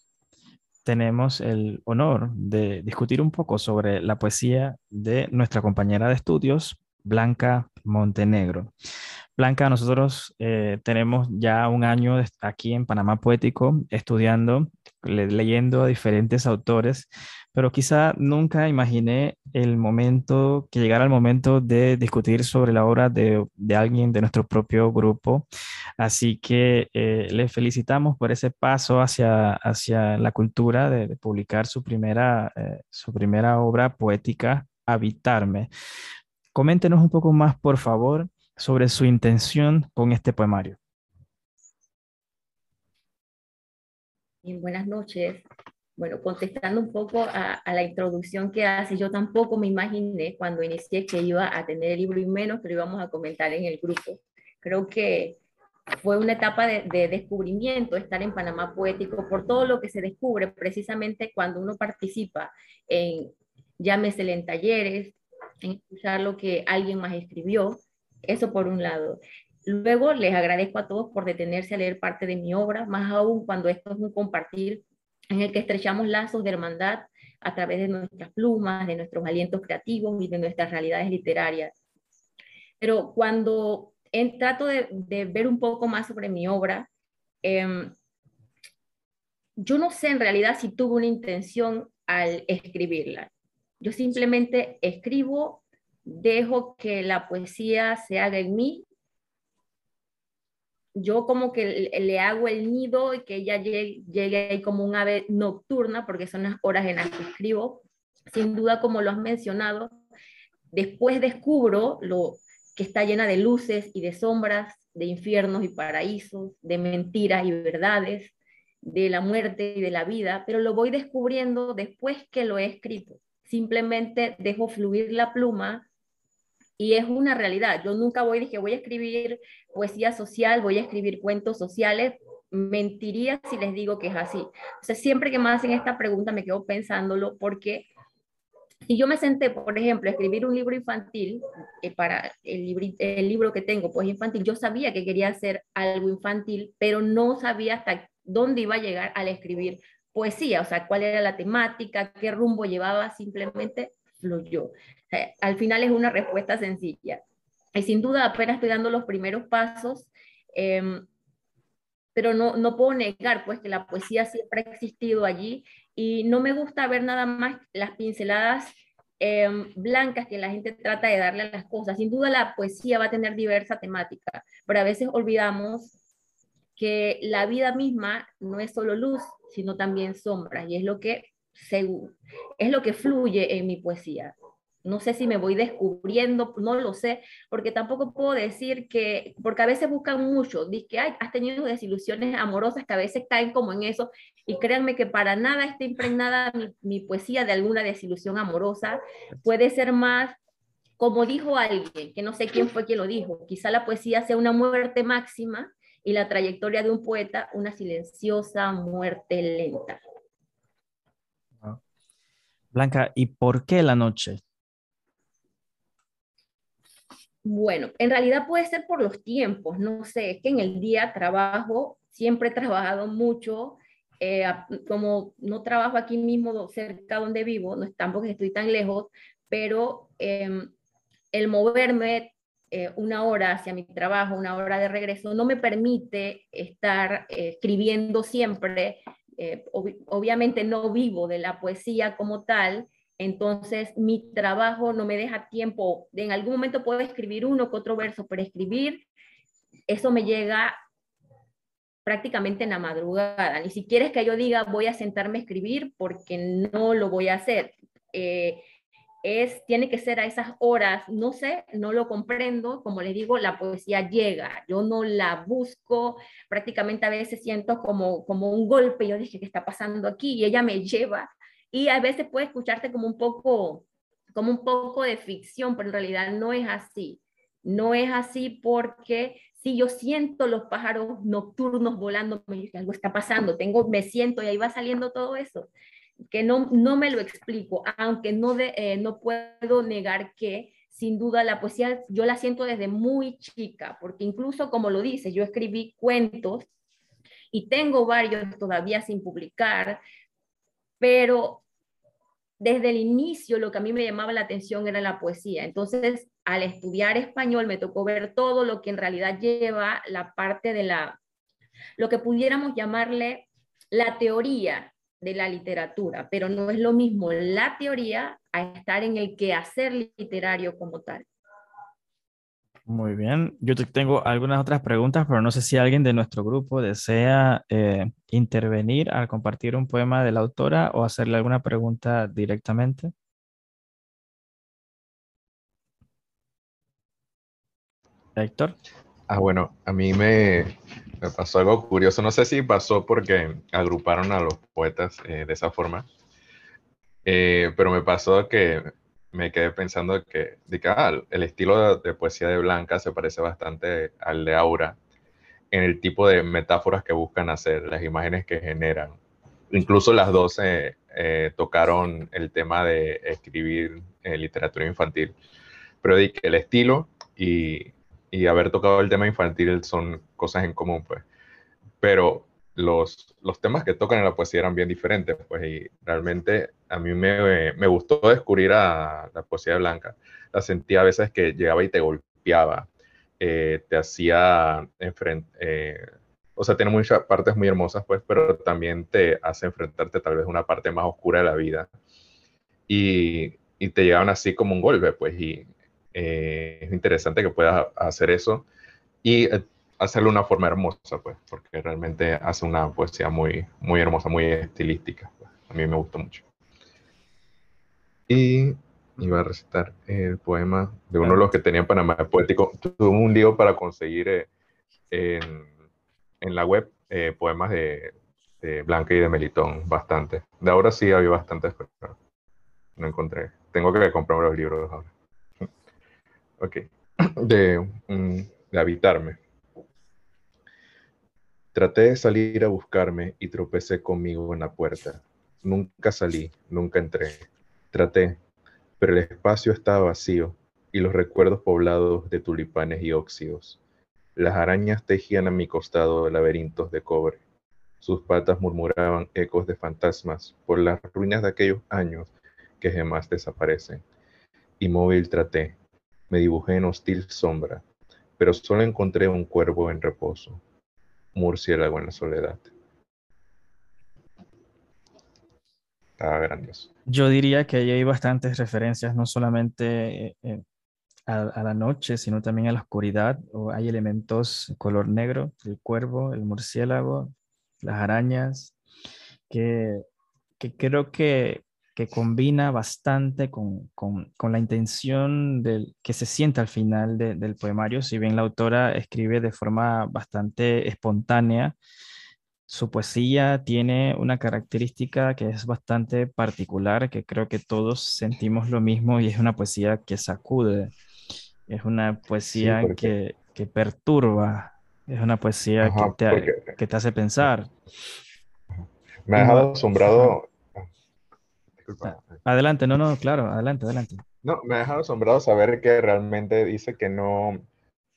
tenemos el honor de discutir un poco sobre la poesía de nuestra compañera de estudios, Blanca Montenegro. Blanca, nosotros eh, tenemos ya un año aquí en Panamá Poético estudiando, leyendo a diferentes autores, pero quizá nunca imaginé el momento, que llegara el momento de discutir sobre la obra de, alguien de nuestro propio grupo. Así que eh, le felicitamos por ese paso hacia, hacia la cultura de, publicar su primera, eh, su primera obra poética, Habitarme. Coméntenos un poco más, por favor, sobre su intención con este poemario. buenas noches. Bueno, contestando un poco a, la introducción que hace, yo tampoco me imaginé cuando inicié que iba a tener el libro y menos que lo íbamos a comentar en el grupo. Creo que fue una etapa de, de, descubrimiento estar en Panamá Poético por todo lo que se descubre precisamente cuando uno participa en, llámese en talleres, en escuchar lo que alguien más escribió, eso por un lado. Luego les agradezco a todos por detenerse a leer parte de mi obra, más aún cuando esto es un compartir en el que estrechamos lazos de hermandad a través de nuestras plumas, de nuestros alientos creativos y de nuestras realidades literarias. Pero cuando trato de, ver un poco más sobre mi obra, em, yo no sé en realidad si tuve una intención al escribirla. Yo simplemente escribo, dejo que la poesía se haga en mí yo como que le hago el nido y que ella llegue, ahí como un ave nocturna, porque son las horas en las que escribo. Sin duda, como lo has mencionado, después descubro lo que está llena de luces y de sombras, de infiernos y paraísos, de mentiras y verdades, de la muerte y de la vida, pero lo voy descubriendo después que lo he escrito. Simplemente dejo fluir la pluma y es una realidad. Yo nunca voy, dije, voy a escribir poesía social, voy a escribir cuentos sociales. Mentiría si les digo que es así. O sea, siempre que me hacen esta pregunta me quedo pensándolo porque si yo me senté, por ejemplo, a escribir un libro infantil, eh, para el, libro, el libro que tengo, pues infantil, yo sabía que quería hacer algo infantil, pero no sabía hasta dónde iba a llegar al escribir poesía, o sea, cuál era la temática, qué rumbo llevaba, simplemente fluyó. al final es una respuesta sencilla. Y sin duda apenas estoy dando los primeros pasos, em, pero no, no puedo negar pues que la poesía siempre ha existido allí y no me gusta ver nada más las pinceladas em, blancas que la gente trata de darle a las cosas. Sin duda la poesía va a tener diversa temática, pero a veces olvidamos que la vida misma no es solo luz, sino también sombra, y es lo que es lo que fluye en mi poesía. No sé si me voy descubriendo, no lo sé, porque tampoco puedo decir que, porque a veces buscan mucho, dice que has tenido desilusiones amorosas que a veces caen como en eso, y créanme que para nada está impregnada mi, mi poesía de alguna desilusión amorosa, puede ser más como dijo alguien, que no sé quién fue quien lo dijo, quizá la poesía sea una muerte máxima y la trayectoria de un poeta una silenciosa muerte lenta. Blanca, ¿y por qué la noche? Bueno, en realidad puede ser por los tiempos, no sé, es que en el día trabajo, siempre he trabajado mucho, eh, como no trabajo aquí mismo cerca donde vivo, no tampoco estoy tan lejos, pero em, el moverme eh, una hora hacia mi trabajo, una hora de regreso, no me permite estar eh, escribiendo siempre eh, obviamente no vivo de la poesía como tal, entonces mi trabajo no me deja tiempo, en algún momento puedo escribir uno que otro verso, pero escribir, eso me llega prácticamente en la madrugada, ni siquiera es que yo diga voy a sentarme a escribir porque no lo voy a hacer. Es, tiene que ser a esas horas, no sé, no lo comprendo, como les digo, la poesía llega, yo no la busco, prácticamente a veces siento como, como un golpe, yo dije, ¿qué está pasando aquí? Y ella me lleva, y a veces puede escucharte como un poco, como un poco de ficción, pero en realidad no es así, no es así porque si yo siento los pájaros nocturnos volando, me dice, algo está pasando, tengo, me siento y ahí va saliendo todo eso que no, no me lo explico, aunque no, de, eh, no puedo negar que sin duda la poesía yo la siento desde muy chica, porque incluso como lo dice, yo escribí cuentos y tengo varios todavía sin publicar, pero desde el inicio lo que a mí me llamaba la atención era la poesía. Entonces, al estudiar español me tocó ver todo lo que en realidad lleva la parte de la, lo que pudiéramos llamarle la teoría de la literatura, pero no es lo mismo la teoría a estar en el quehacer literario como tal. Muy bien, yo tengo algunas otras preguntas, pero no sé si alguien de nuestro grupo desea eh, intervenir al compartir un poema de la autora o hacerle alguna pregunta directamente. Héctor. Ah, bueno, a mí me, me pasó algo curioso. No sé si pasó porque agruparon a los poetas eh, de esa forma, eh, pero me pasó que me quedé pensando que, de ah, el estilo de, poesía de Blanca se parece bastante al de Aura en el tipo de metáforas que buscan hacer, las imágenes que generan. Incluso las dos eh, tocaron el tema de escribir literatura infantil, pero que el estilo y, y haber tocado el tema infantil son cosas en común, pues. Pero los, los temas que tocan en la poesía eran bien diferentes, pues, y realmente a mí me, me gustó descubrir a la poesía blanca. La sentía a veces que llegaba y te golpeaba, eh, te hacía enfrentar, eh, o sea, tiene muchas partes muy hermosas, pues, pero también te hace enfrentarte tal vez a una parte más oscura de la vida. Y, y te llegaban así como un golpe, pues, y eh, es interesante que puedas hacer eso y eh, hacerlo de una forma hermosa, pues, porque realmente hace una poesía muy, muy hermosa, muy estilística. Pues. A mí me gustó mucho. Y iba a recitar el poema de uno de los que tenía en Panamá Poético. Tuve un lío para conseguir eh, en, en, la web poemas de, de, Blanca y de Melitón, bastante. De ahora sí había bastantes, pero no encontré. Tengo que comprar los libros ahora. De, de habitarme. Traté de salir a buscarme y tropecé conmigo en la puerta. Nunca salí, nunca entré. Traté, pero el espacio estaba vacío y los recuerdos poblados de tulipanes y óxidos. Las arañas tejían a mi costado laberintos de cobre. Sus patas murmuraban ecos de fantasmas por las ruinas de aquellos años que jamás desaparecen. Inmóvil traté, me dibujé en hostil sombra, pero solo encontré un cuervo en reposo, murciélago en la soledad. Estaba grandioso. Yo diría que ahí hay bastantes referencias, no solamente eh, eh, a, la noche, sino también a la oscuridad. Hay elementos color negro, el cuervo, el murciélago, las arañas, que, que creo que que combina bastante con, la intención del, que se siente al final del poemario. Si bien la autora escribe de forma bastante espontánea, su poesía tiene una característica que es bastante particular, que creo que todos sentimos lo mismo y es una poesía que sacude, es una poesía que, perturba, es una poesía que, te, que te hace pensar. Me ha dejado asombrado Ah, adelante, no, no, claro, adelante, adelante. No, me ha dejado asombrado saber que realmente dice que no,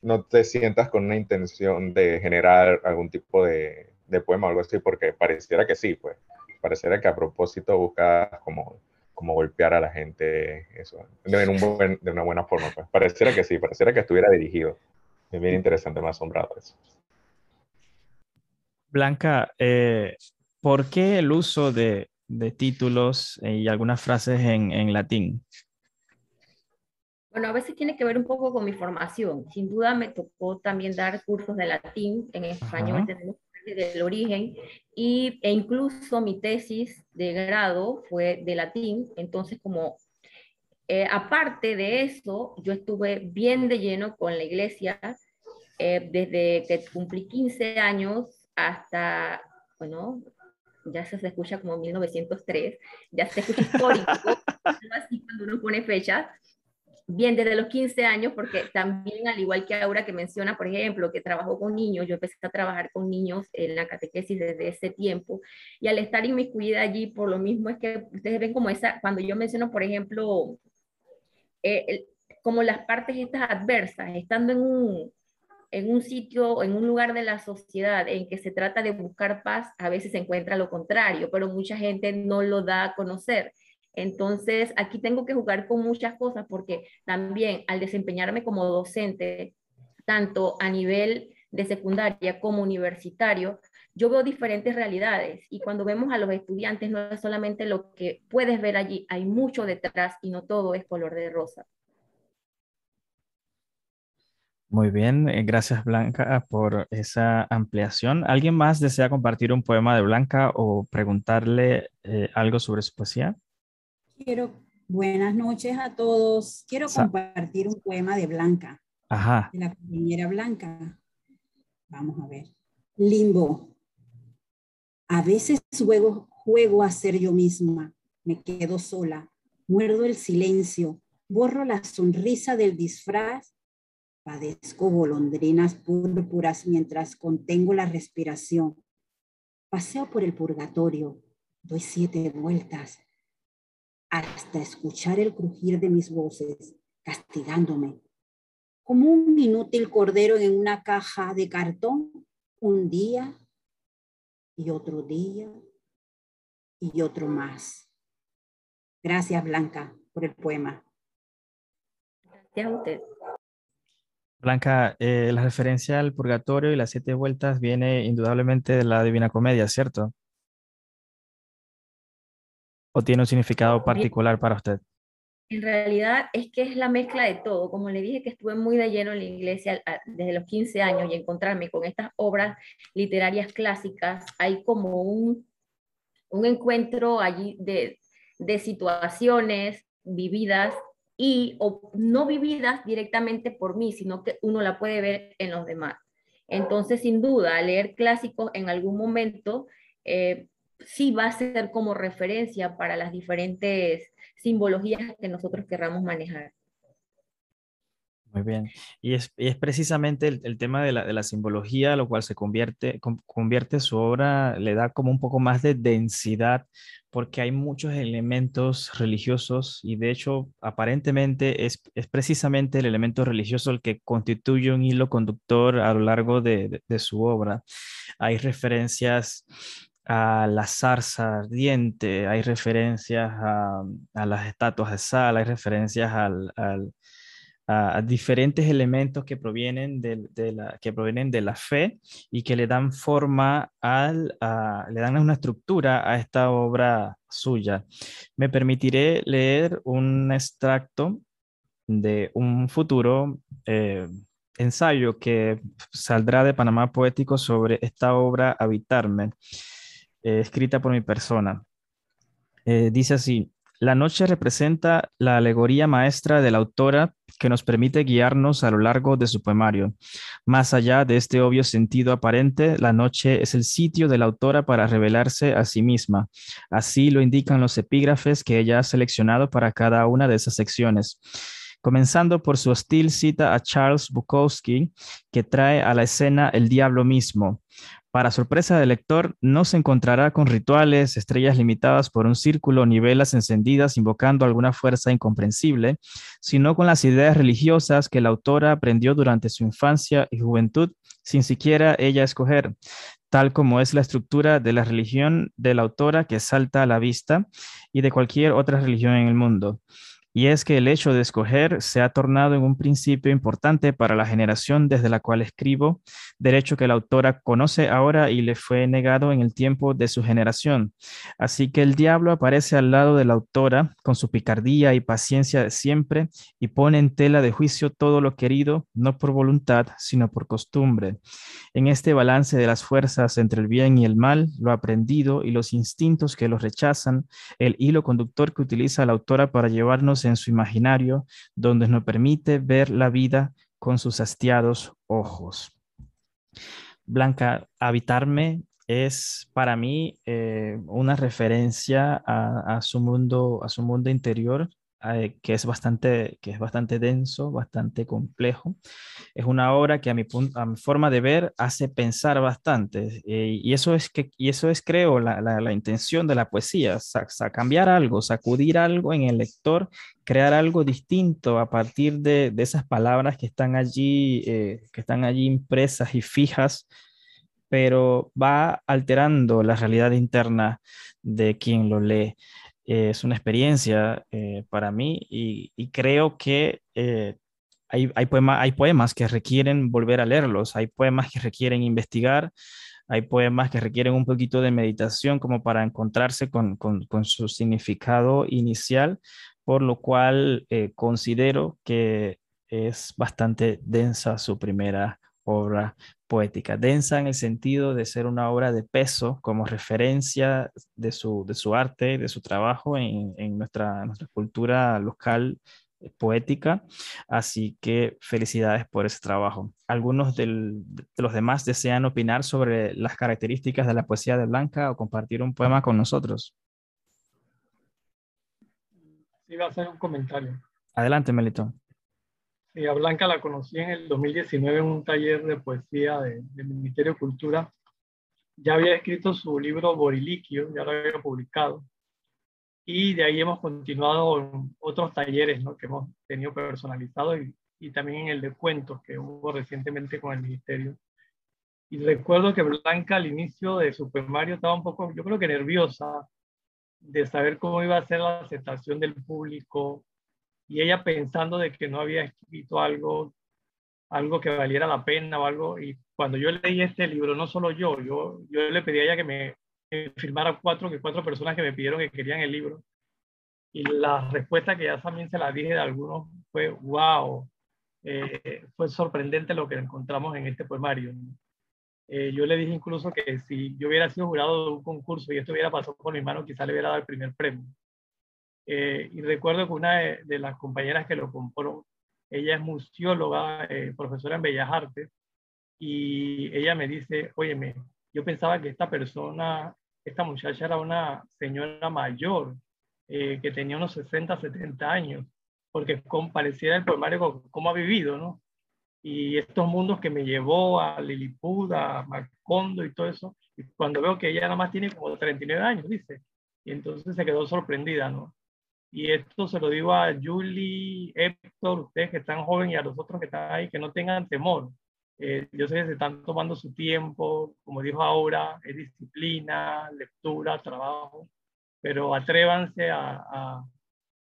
no te sientas con una intención de generar algún tipo de, de poema o algo así, porque pareciera que sí, pues. Pareciera que a propósito buscas como, como golpear a la gente, eso, de, un de una buena forma, pues. Pareciera que sí, pareciera que estuviera dirigido. Es bien interesante, me ha asombrado eso. Blanca, eh, ¿por qué el uso de de títulos eh, y algunas frases en, latín? Bueno, a veces tiene que ver un poco con mi formación. Sin duda me tocó también dar cursos de latín, en español tenemos del origen, y, e incluso mi tesis de grado fue de latín, entonces como eh, aparte de eso, yo estuve bien de lleno con la iglesia eh, desde que cumplí 15 años hasta, bueno, ya se, escucha como 1903, ya se escucha histórico, así cuando uno pone fechas, bien desde los 15 años, porque también al igual que Aura que menciona, por ejemplo, que trabajó con niños, yo empecé a trabajar con niños en la catequesis desde ese tiempo, y al estar inmiscuida allí, por lo mismo es que ustedes ven como esa, cuando yo menciono, por ejemplo, eh, como las partes estas adversas, estando en un, en un sitio, en un lugar de la sociedad en que se trata de buscar paz, a veces se encuentra lo contrario, pero mucha gente no lo da a conocer. Entonces, aquí tengo que jugar con muchas cosas porque también al desempeñarme como docente, tanto a nivel de secundaria como universitario, yo veo diferentes realidades y cuando vemos a los estudiantes no es solamente lo que puedes ver allí, hay mucho detrás y no todo es color de rosa. Muy bien, eh, gracias Blanca por esa ampliación. ¿Alguien más desea compartir un poema de Blanca o preguntarle eh, algo sobre su poesía? Quiero, buenas noches a todos. Quiero compartir un poema de Blanca. Ajá. De la compañera Blanca. Vamos a ver. Limbo. A veces juego, juego a ser yo misma. Me quedo sola. Muerdo el silencio. Borro la sonrisa del disfraz. Padezco golondrinas púrpuras mientras contengo la respiración. Paseo por el purgatorio. Doy siete vueltas hasta escuchar el crujir de mis voces, castigándome. Como un inútil cordero en una caja de cartón, un día y otro día y otro más. Gracias, Blanca, por el poema. Gracias a usted. Blanca, eh, la referencia al purgatorio y las siete vueltas viene indudablemente de la Divina Comedia, ¿cierto? ¿O tiene un significado particular para usted? En realidad es que es la mezcla de todo. Como le dije que estuve muy de lleno en la iglesia desde los 15 años y encontrarme con estas obras literarias clásicas, hay como un, un encuentro allí de, de situaciones vividas y o no vividas directamente por mí, sino que uno la puede ver en los demás. Entonces, sin duda, leer clásicos en algún momento eh, sí va a ser como referencia para las diferentes simbologías que nosotros querramos manejar. Muy bien. Y es, precisamente el, tema de la, simbología, lo cual se convierte, convierte su obra, le da como un poco más de densidad, porque hay muchos elementos religiosos y de hecho aparentemente es, precisamente el elemento religioso el que constituye un hilo conductor a lo largo de su obra. Hay referencias a la zarza ardiente, hay referencias a, las estatuas de sal, hay referencias a, diferentes elementos que provienen de, la, que provienen de la fe y que le dan forma, al, le dan una estructura a esta obra suya. Me permitiré leer un extracto de un futuro eh, ensayo que saldrá de Panamá Poético sobre esta obra Habitarme. Eh, escrita por mi persona. Eh, dice así, la noche representa la alegoría maestra de la autora que nos permite guiarnos a lo largo de su poemario. Más allá de este obvio sentido aparente, la noche es el sitio de la autora para revelarse a sí misma. Así lo indican los epígrafes que ella ha seleccionado para cada una de esas secciones. Comenzando por su hostil cita a Charles Bukowski, que trae a la escena el diablo mismo, para sorpresa del lector, no se encontrará con rituales, estrellas limitadas por un círculo ni velas encendidas invocando alguna fuerza incomprensible, sino con las ideas religiosas que la autora aprendió durante su infancia y juventud sin siquiera ella escoger, tal como es la estructura de la religión de la autora que salta a la vista y de cualquier otra religión en el mundo y es que el hecho de escoger se ha tornado en un principio importante para la generación desde la cual escribo, derecho que la autora conoce ahora y le fue negado en el tiempo de su generación. Así que el diablo aparece al lado de la autora con su picardía y paciencia de siempre y pone en tela de juicio todo lo querido, no por voluntad, sino por costumbre. En este balance de las fuerzas entre el bien y el mal, lo aprendido y los instintos que los rechazan, el hilo conductor que utiliza la autora para llevarnos en su imaginario, donde nos permite ver la vida con sus hastiados ojos. Blanca, habitarme es para mí eh, una referencia a, su mundo, a su mundo interior, eh, que, es bastante, que es bastante denso, bastante complejo. Es una obra que a mi, a mi forma de ver hace pensar bastante. Eh, y, eso es que, y eso es, creo, la, la, intención de la poesía, cambiar algo, sacudir algo en el lector, crear algo distinto a partir de, de esas palabras que están allí, eh, que están allí impresas y fijas pero va alterando la realidad interna de quien lo lee es una experiencia eh, para mí y, creo que eh, hay, hay, hay poemas que requieren volver a leerlos, hay poemas que requieren investigar, hay poemas que requieren un poquito de meditación como para encontrarse con, su significado inicial, por lo cual eh, considero que es bastante densa su primera obra poética, densa en el sentido de ser una obra de peso como referencia de su, de su arte, de su trabajo en, nuestra, nuestra cultura local poética, así que felicidades por ese trabajo. ¿Algunos de los demás desean opinar sobre las características de la poesía de Blanca o compartir un poema con nosotros? Sí, va a hacer un comentario. Adelante, Melito. A Blanca la conocí en el 2019 en un taller de poesía del Ministerio de Cultura. Ya había escrito su libro Boriliquio, ya lo había publicado y de ahí hemos continuado en otros talleres ¿no? que hemos tenido personalizados y, también en el de cuentos que hubo recientemente con el Ministerio. Y recuerdo que Blanca al inicio de su poemario estaba un poco, yo creo que nerviosa de saber cómo iba a ser la aceptación del público y ella pensando de que no había escrito algo algo que valiera la pena o algo y cuando yo leí este libro no solo yo yo yo le pedí a ella que me eh, firmar a cuatro, que cuatro personas que me pidieron que querían el libro. Y la respuesta que ya también se la dije de algunos fue, wow, eh, fue sorprendente lo que encontramos en este poemario. Eh, yo le dije incluso que si yo hubiera sido jurado de un concurso y esto hubiera pasado por mi mano, quizá le hubiera dado el primer premio. Y recuerdo que una de, las compañeras que lo compró, ella es museóloga, profesora en Bellas Artes, y ella me dice, óyeme, yo pensaba que esta persona, esta muchacha era una señora mayor, eh, que tenía unos 60, 70 años, porque pareciera el poemario cómo ha vivido, ¿no? Y estos mundos que me llevó a Lilliput, a Macondo y todo eso, y cuando veo que ella nada más tiene como 39 años, dice, y entonces se quedó sorprendida, ¿no? Y esto se lo digo a Julie, Héctor, ustedes que están jóvenes y a los otros que están ahí, que no tengan temor. Eh, yo sé que se están tomando su tiempo, como dijo ahora, es disciplina, lectura, trabajo, pero atrévanse a,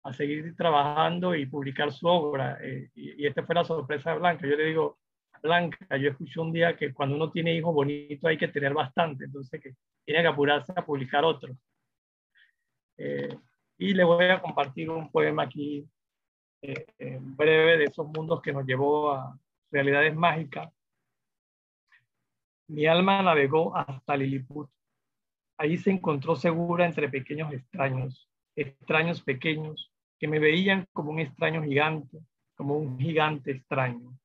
a, seguir trabajando y publicar su obra. Eh, y, esta fue la sorpresa de Blanca. Yo le digo, Blanca, yo escuché un día que cuando uno tiene hijos bonitos hay que tener bastante, entonces que tiene que apurarse a publicar otro. Eh, y le voy a compartir un poema aquí breve de esos mundos que nos llevó a realidades mágicas mi alma navegó hasta Lilliput. Allí se encontró segura entre pequeños extraños, extraños pequeños, que me veían como un extraño gigante, como un gigante extraño.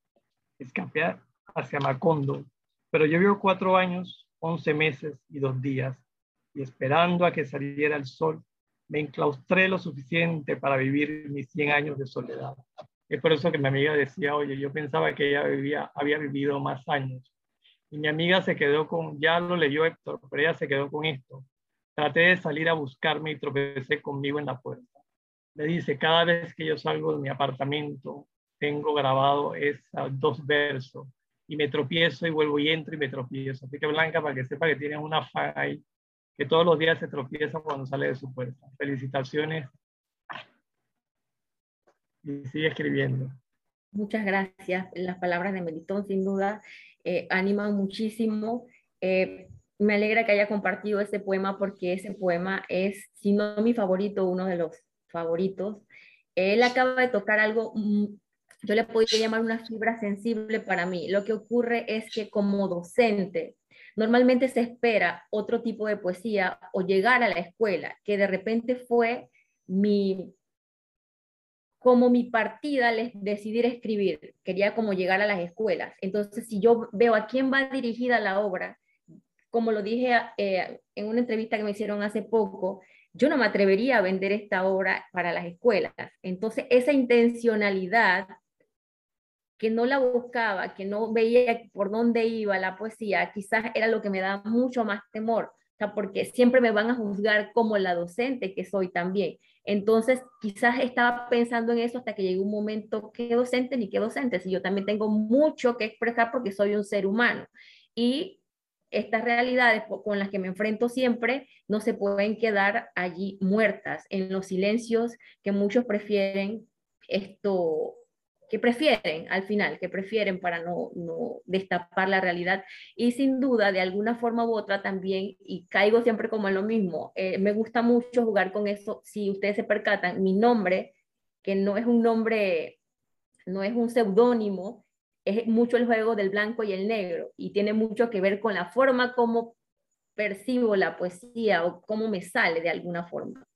Escapé hacia Macondo, pero llevo cuatro años, once meses y dos días, y esperando a que saliera el sol, me enclaustré lo suficiente para vivir mis 100 años de soledad. Es por eso que mi amiga decía, oye, yo pensaba que ella había vivido más años. Y mi amiga se quedó con, ya lo leyó Héctor, pero ella se quedó con esto. Traté de salir a buscarme y tropecé conmigo en la puerta. Me dice, cada vez que yo salgo de mi apartamento, tengo grabado esos dos versos y me tropiezo y vuelvo y entro y me tropiezo. Así que Blanca, para que sepa que tienes una fan que todos los días se tropieza cuando sale de su puerta. Felicitaciones. Y sigue escribiendo. Muchas gracias. Las palabras de Melitón, sin duda, eh, animan muchísimo. Eh, me alegra que haya compartido este poema porque ese poema es, si no mi favorito, uno de los favoritos. Él acaba de tocar algo, mm, yo le podría llamar una fibra sensible para mí. Lo que ocurre es que como docente, normalmente se espera otro tipo de poesía o llegar a la escuela, que de repente fue mi como mi partida les decidir escribir, quería como llegar a las escuelas. Entonces, si yo veo a quién va dirigida la obra, como lo dije eh, en una entrevista que me hicieron hace poco, yo no me atrevería a vender esta obra para las escuelas. Entonces, esa intencionalidad que no la buscaba, que no veía por dónde iba la poesía, quizás era lo que me da mucho más temor porque siempre me van a juzgar como la docente que soy también. Entonces, quizás estaba pensando en eso hasta que llegó un momento, ¿qué docente ni qué docente? Si yo también tengo mucho que expresar porque soy un ser humano. Y estas realidades con las que me enfrento siempre no se pueden quedar allí muertas en los silencios que muchos prefieren esto que prefieren al final, que prefieren para no, destapar la realidad. Y sin duda, de alguna forma u otra también, y caigo siempre como en lo mismo, eh, me gusta mucho jugar con eso. Si ustedes se percatan, mi nombre, que no es un nombre, no es un seudónimo, es mucho el juego del blanco y el negro, y tiene mucho que ver con la forma como percibo la poesía o cómo me sale de alguna forma.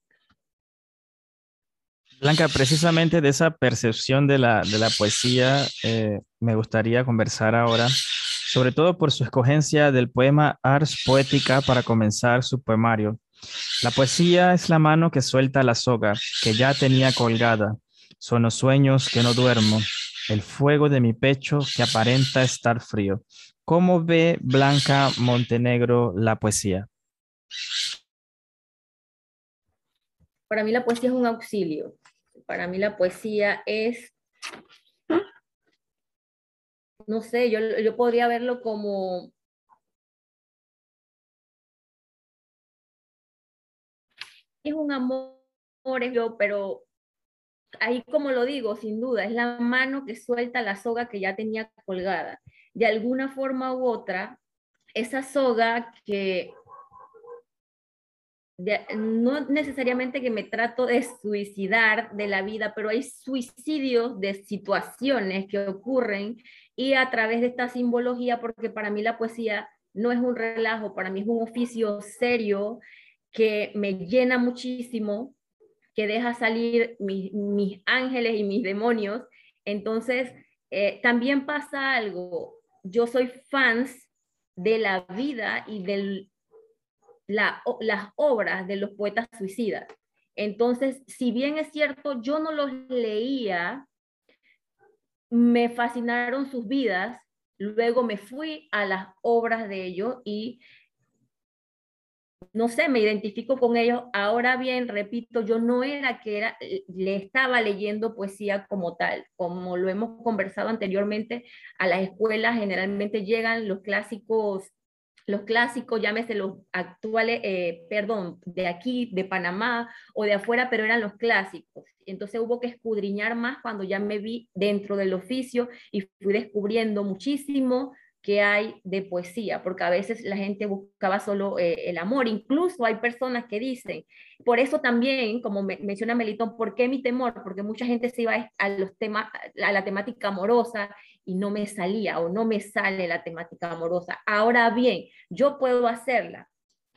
Blanca, precisamente de esa percepción de la, de la poesía, eh, me gustaría conversar ahora, sobre todo por su escogencia del poema Ars Poética para comenzar su poemario. La poesía es la mano que suelta la soga que ya tenía colgada. Son los sueños que no duermo, el fuego de mi pecho que aparenta estar frío. ¿Cómo ve Blanca Montenegro la poesía? Para mí la poesía es un auxilio. Para mí la poesía es, no sé, yo, yo podría verlo como es un amor, pero ahí como lo digo, sin duda, es la mano que suelta la soga que ya tenía colgada. De alguna forma u otra, esa soga que no necesariamente que me trato de suicidar de la vida, pero hay suicidios de situaciones que ocurren y a través de esta simbología, porque para mí la poesía no es un relajo, para mí es un oficio serio que me llena muchísimo, que deja salir mis ángeles y mis demonios. Entonces, eh, también pasa algo. Yo soy fans de la vida y de la, las obras de los poetas suicidas. Entonces, si bien es cierto, yo no los leía, me fascinaron sus vidas, luego me fui a las obras de ellos y no sé, me identifico con ellos. Ahora bien, repito, yo no era que era, le estaba leyendo poesía como tal, como lo hemos conversado anteriormente, a las escuelas generalmente llegan los clásicos, los clásicos, llámese los actuales, eh, perdón, de aquí, de Panamá o de afuera, pero eran los clásicos. Entonces hubo que escudriñar más cuando ya me vi dentro del oficio y fui descubriendo muchísimo que hay de poesía, porque a veces la gente buscaba solo eh, el amor. Incluso hay personas que dicen, por eso también, como menciona Melitón, ¿por qué mi temor? Porque mucha gente se iba a, los temas, a la temática amorosa y no me salía o no me sale la temática amorosa. Ahora bien, yo puedo hacerla.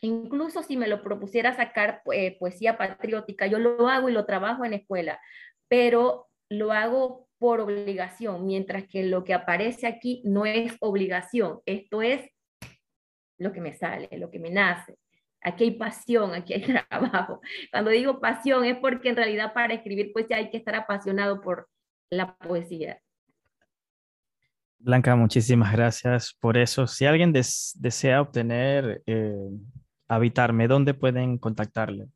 Incluso si me lo propusiera sacar eh, poesía patriótica, yo lo hago y lo trabajo en escuela, pero lo hago por obligación, mientras que lo que aparece aquí no es obligación, esto es lo que me sale, lo que me nace. Aquí hay pasión, aquí hay trabajo. Cuando digo pasión es porque en realidad para escribir poesía hay que estar apasionado por la poesía. Blanca, muchísimas gracias por eso. Si alguien desea obtener eh, Habitarme, ¿dónde pueden contactarle?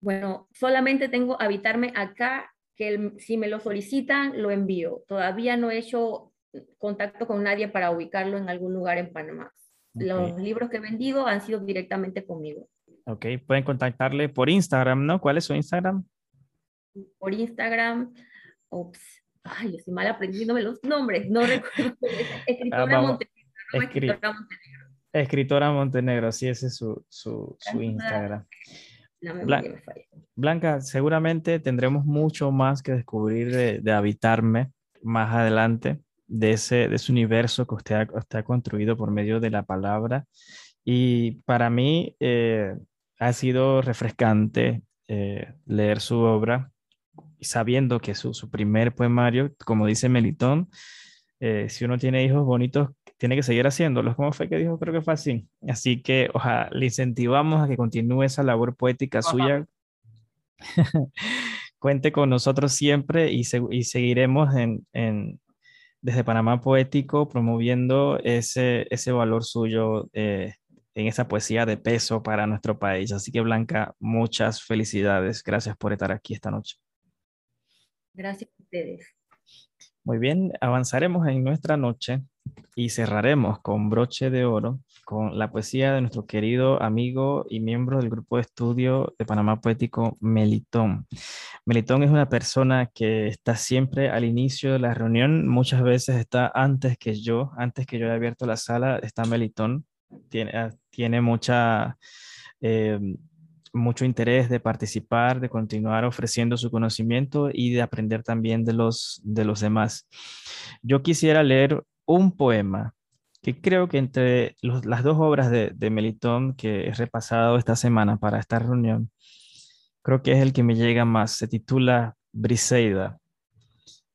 Bueno, solamente tengo habitarme acá, que si me lo solicitan, lo envío. Todavía no he hecho contacto con nadie para ubicarlo en algún lugar en Panamá. Los libros que he vendido han sido directamente conmigo. Ok, pueden contactarle por Instagram, ¿no? ¿Cuál es su Instagram? Por Instagram, ups, ay, yo estoy mal aprendiéndome los nombres, no recuerdo. Escritora, ah, Montenegro, escritora Montenegro. Escritora Montenegro, sí, ese es su, su, su Instagram. Blanca, seguramente tendremos mucho más que descubrir de, Habitarme más adelante, de ese, de ese universo que usted ha, construido por medio de la palabra. Y para mí eh, ha sido refrescante eh, leer su obra, sabiendo que su, su primer poemario, como dice Melitón, eh, si uno tiene hijos bonitos, tiene que seguir haciéndolos. ¿Cómo fue que dijo? Creo que fue así. Así que ojalá le incentivamos a que continúe esa labor poética suya. Cuente con nosotros siempre y, y seguiremos en, en, desde Panamá Poético promoviendo ese, ese valor suyo eh, en esa poesía de peso para nuestro país. Así que Blanca, muchas felicidades. Gracias por estar aquí esta noche. Gracias a ustedes. Muy bien, avanzaremos en nuestra noche y cerraremos con broche de oro con la poesía de nuestro querido amigo y miembro del grupo de estudio de Panamá Poético, Melitón. Melitón es una persona que está siempre al inicio de la reunión, muchas veces está antes que yo, antes que yo haya abierto la sala, está Melitón, tiene, ah, tiene mucha... Eh, mucho interés de participar, de continuar ofreciendo su conocimiento y de aprender también de los, de los demás. Yo quisiera leer un poema que creo que entre las dos obras de, de Melitón que he repasado esta semana para esta reunión, creo que es el que me llega más. Se titula Briseida.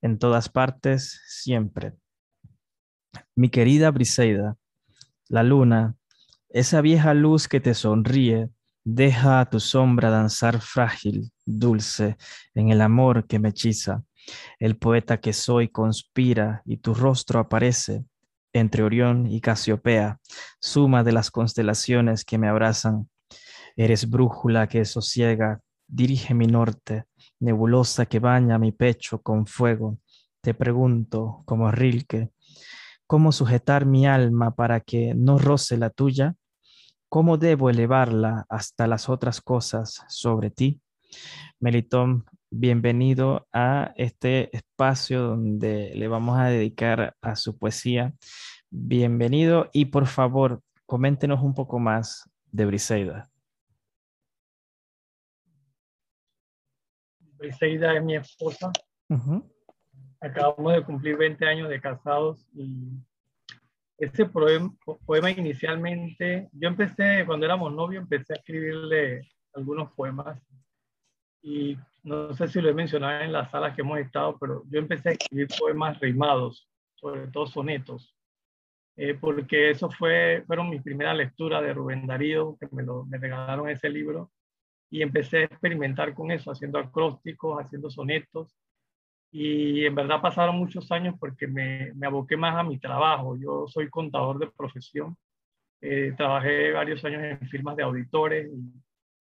En todas partes, siempre. Mi querida Briseida, la luna, esa vieja luz que te sonríe, deja a tu sombra danzar frágil, dulce, en el amor que me hechiza. El poeta que soy conspira y tu rostro aparece entre Orión y Casiopea, suma de las constelaciones que me abrazan. Eres brújula que sosiega, dirige mi norte, nebulosa que baña mi pecho con fuego. Te pregunto, como Rilke, ¿cómo sujetar mi alma para que no roce la tuya? ¿Cómo debo elevarla hasta las otras cosas sobre ti? Melitón, bienvenido a este espacio donde le vamos a dedicar a su poesía. Bienvenido y por favor, coméntenos un poco más de Briseida. Briseida es mi esposa. Acabamos de cumplir 20 años de casados y ese poema, poema, inicialmente, yo empecé, cuando éramos novios, empecé a escribirle algunos poemas. Y no sé si lo he mencionado en las salas que hemos estado, pero yo empecé a escribir poemas rimados, sobre todo sonetos, eh, porque eso fue, fueron mis primeras lecturas de Rubén Darío, que me, lo, me regalaron ese libro, y empecé a experimentar con eso, haciendo acrósticos, haciendo sonetos, y en verdad pasaron muchos años porque me, me aboqué más a mi trabajo. Yo soy contador de profesión, eh, trabajé varios años en firmas de auditores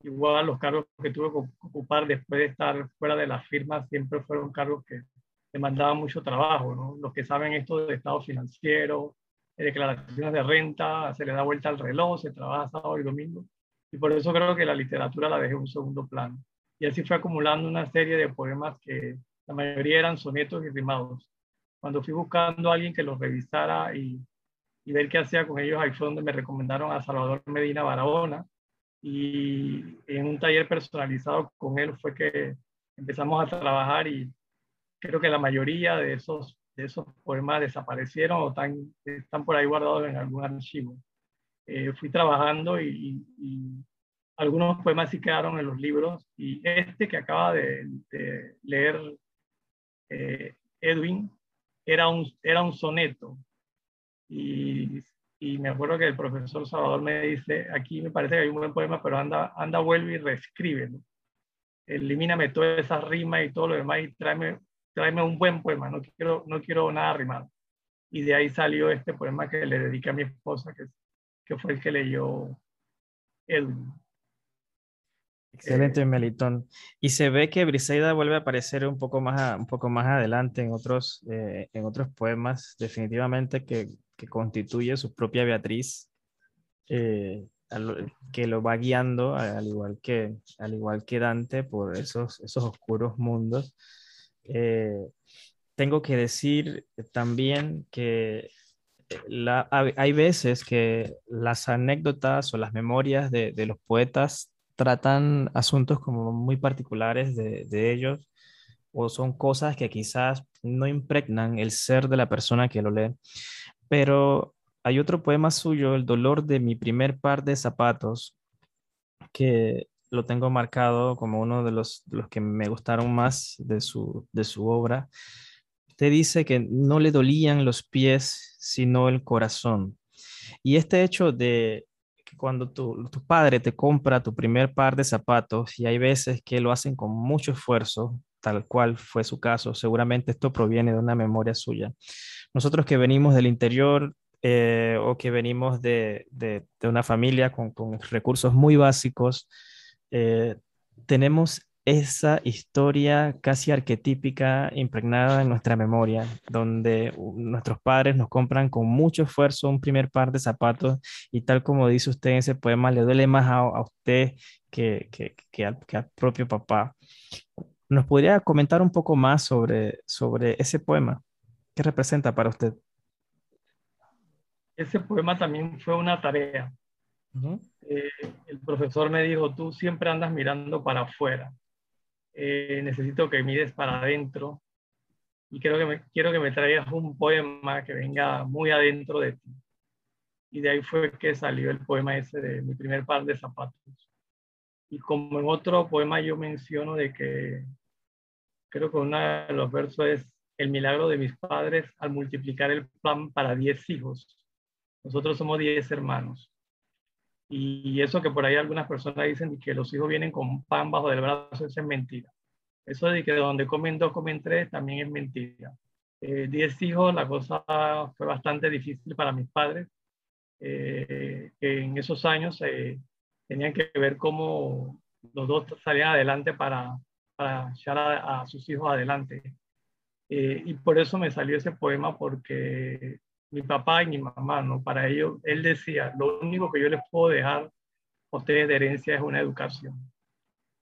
igual los cargos que tuve que ocupar después de estar fuera de la firma siempre fueron cargos que demandaban mucho trabajo, ¿no? Los que saben esto de estado financiero, de declaraciones de renta, se le da vuelta al reloj, se trabaja sábado y domingo. Y por eso creo que la literatura la dejé en un segundo plano. Y así fue acumulando una serie de poemas que la mayoría eran sonetos y rimados. Cuando fui buscando a alguien que los revisara y, y ver qué hacía con ellos, ahí fue donde me recomendaron a Salvador Medina Barahona, y en un taller personalizado con él fue que empezamos a trabajar y creo que la mayoría de esos, de esos poemas desaparecieron o están, están por ahí guardados en algún archivo. Eh, fui trabajando y, algunos poemas sí quedaron en los libros y este que acaba de, leer eh, Edwin era un, era un soneto y y me acuerdo que el profesor Salvador me dice, aquí me parece que hay un buen poema, pero anda, anda vuelve y reescríbelo. Elimíname toda esa rima y todo lo demás y tráeme, tráeme un buen poema, no quiero, no quiero nada rimado. Y de ahí salió este poema que le dediqué a mi esposa, que, que fue el que leyó Edwin. Excelente, Melitón. Y se ve que Briseida vuelve a aparecer un poco más, un poco más adelante en otros, eh, en otros poemas, definitivamente que que constituye su propia Beatriz, eh, que lo va guiando, al igual que, al igual que Dante, por esos, esos oscuros mundos. Eh, tengo que decir también que eh, la, hay veces que las anécdotas o las memorias de, de, los poetas tratan asuntos como muy particulares de, ellos o son cosas que quizás no impregnan el ser de la persona que lo lee. Pero hay otro poema suyo, El dolor de mi primer par de zapatos, que lo tengo marcado como uno de los, los que me gustaron más de su, de su obra. Usted dice que no le dolían los pies, sino el corazón. Y este hecho de cuando tu, tu padre te compra tu primer par de zapatos, y hay veces que lo hacen con mucho esfuerzo, tal cual fue su caso, seguramente esto proviene de una memoria suya. Nosotros que venimos del interior eh, o que venimos de, de, una familia con, con, recursos muy básicos, eh, tenemos esa historia casi arquetípica impregnada en nuestra memoria, donde nuestros padres nos compran con mucho esfuerzo un primer par de zapatos y tal como dice usted en ese poema, le duele más a, a usted que, que, que, al, que, al, propio papá. ¿Nos podría comentar un poco más sobre, sobre ese poema? ¿Qué representa para usted? Ese poema también fue una tarea. eh, el profesor me dijo, tú siempre andas mirando para afuera. Eh, necesito que mires para adentro. Y creo que me, quiero que me traigas un poema que venga muy adentro de ti. y de ahí fue que salió el poema ese de mi primer par de zapatos. Y como en otro poema yo menciono de que creo que uno de los versos es el milagro de mis padres al multiplicar el pan para diez hijos. Nosotros somos diez hermanos. Y eso que por ahí algunas personas dicen que los hijos vienen con pan bajo del brazo, eso es mentira. Eso de que donde comen dos, comen tres, también es mentira. Eh, diez hijos, la cosa fue bastante difícil para mis padres, eh, en esos años eh, tenían que ver cómo los dos salían adelante para, para echar a, a sus hijos adelante. y por eso me salió ese poema, porque mi papá y mi mamá, ¿no? Para ellos, él decía, lo único que yo les puedo dejar a ustedes de herencia es una educación.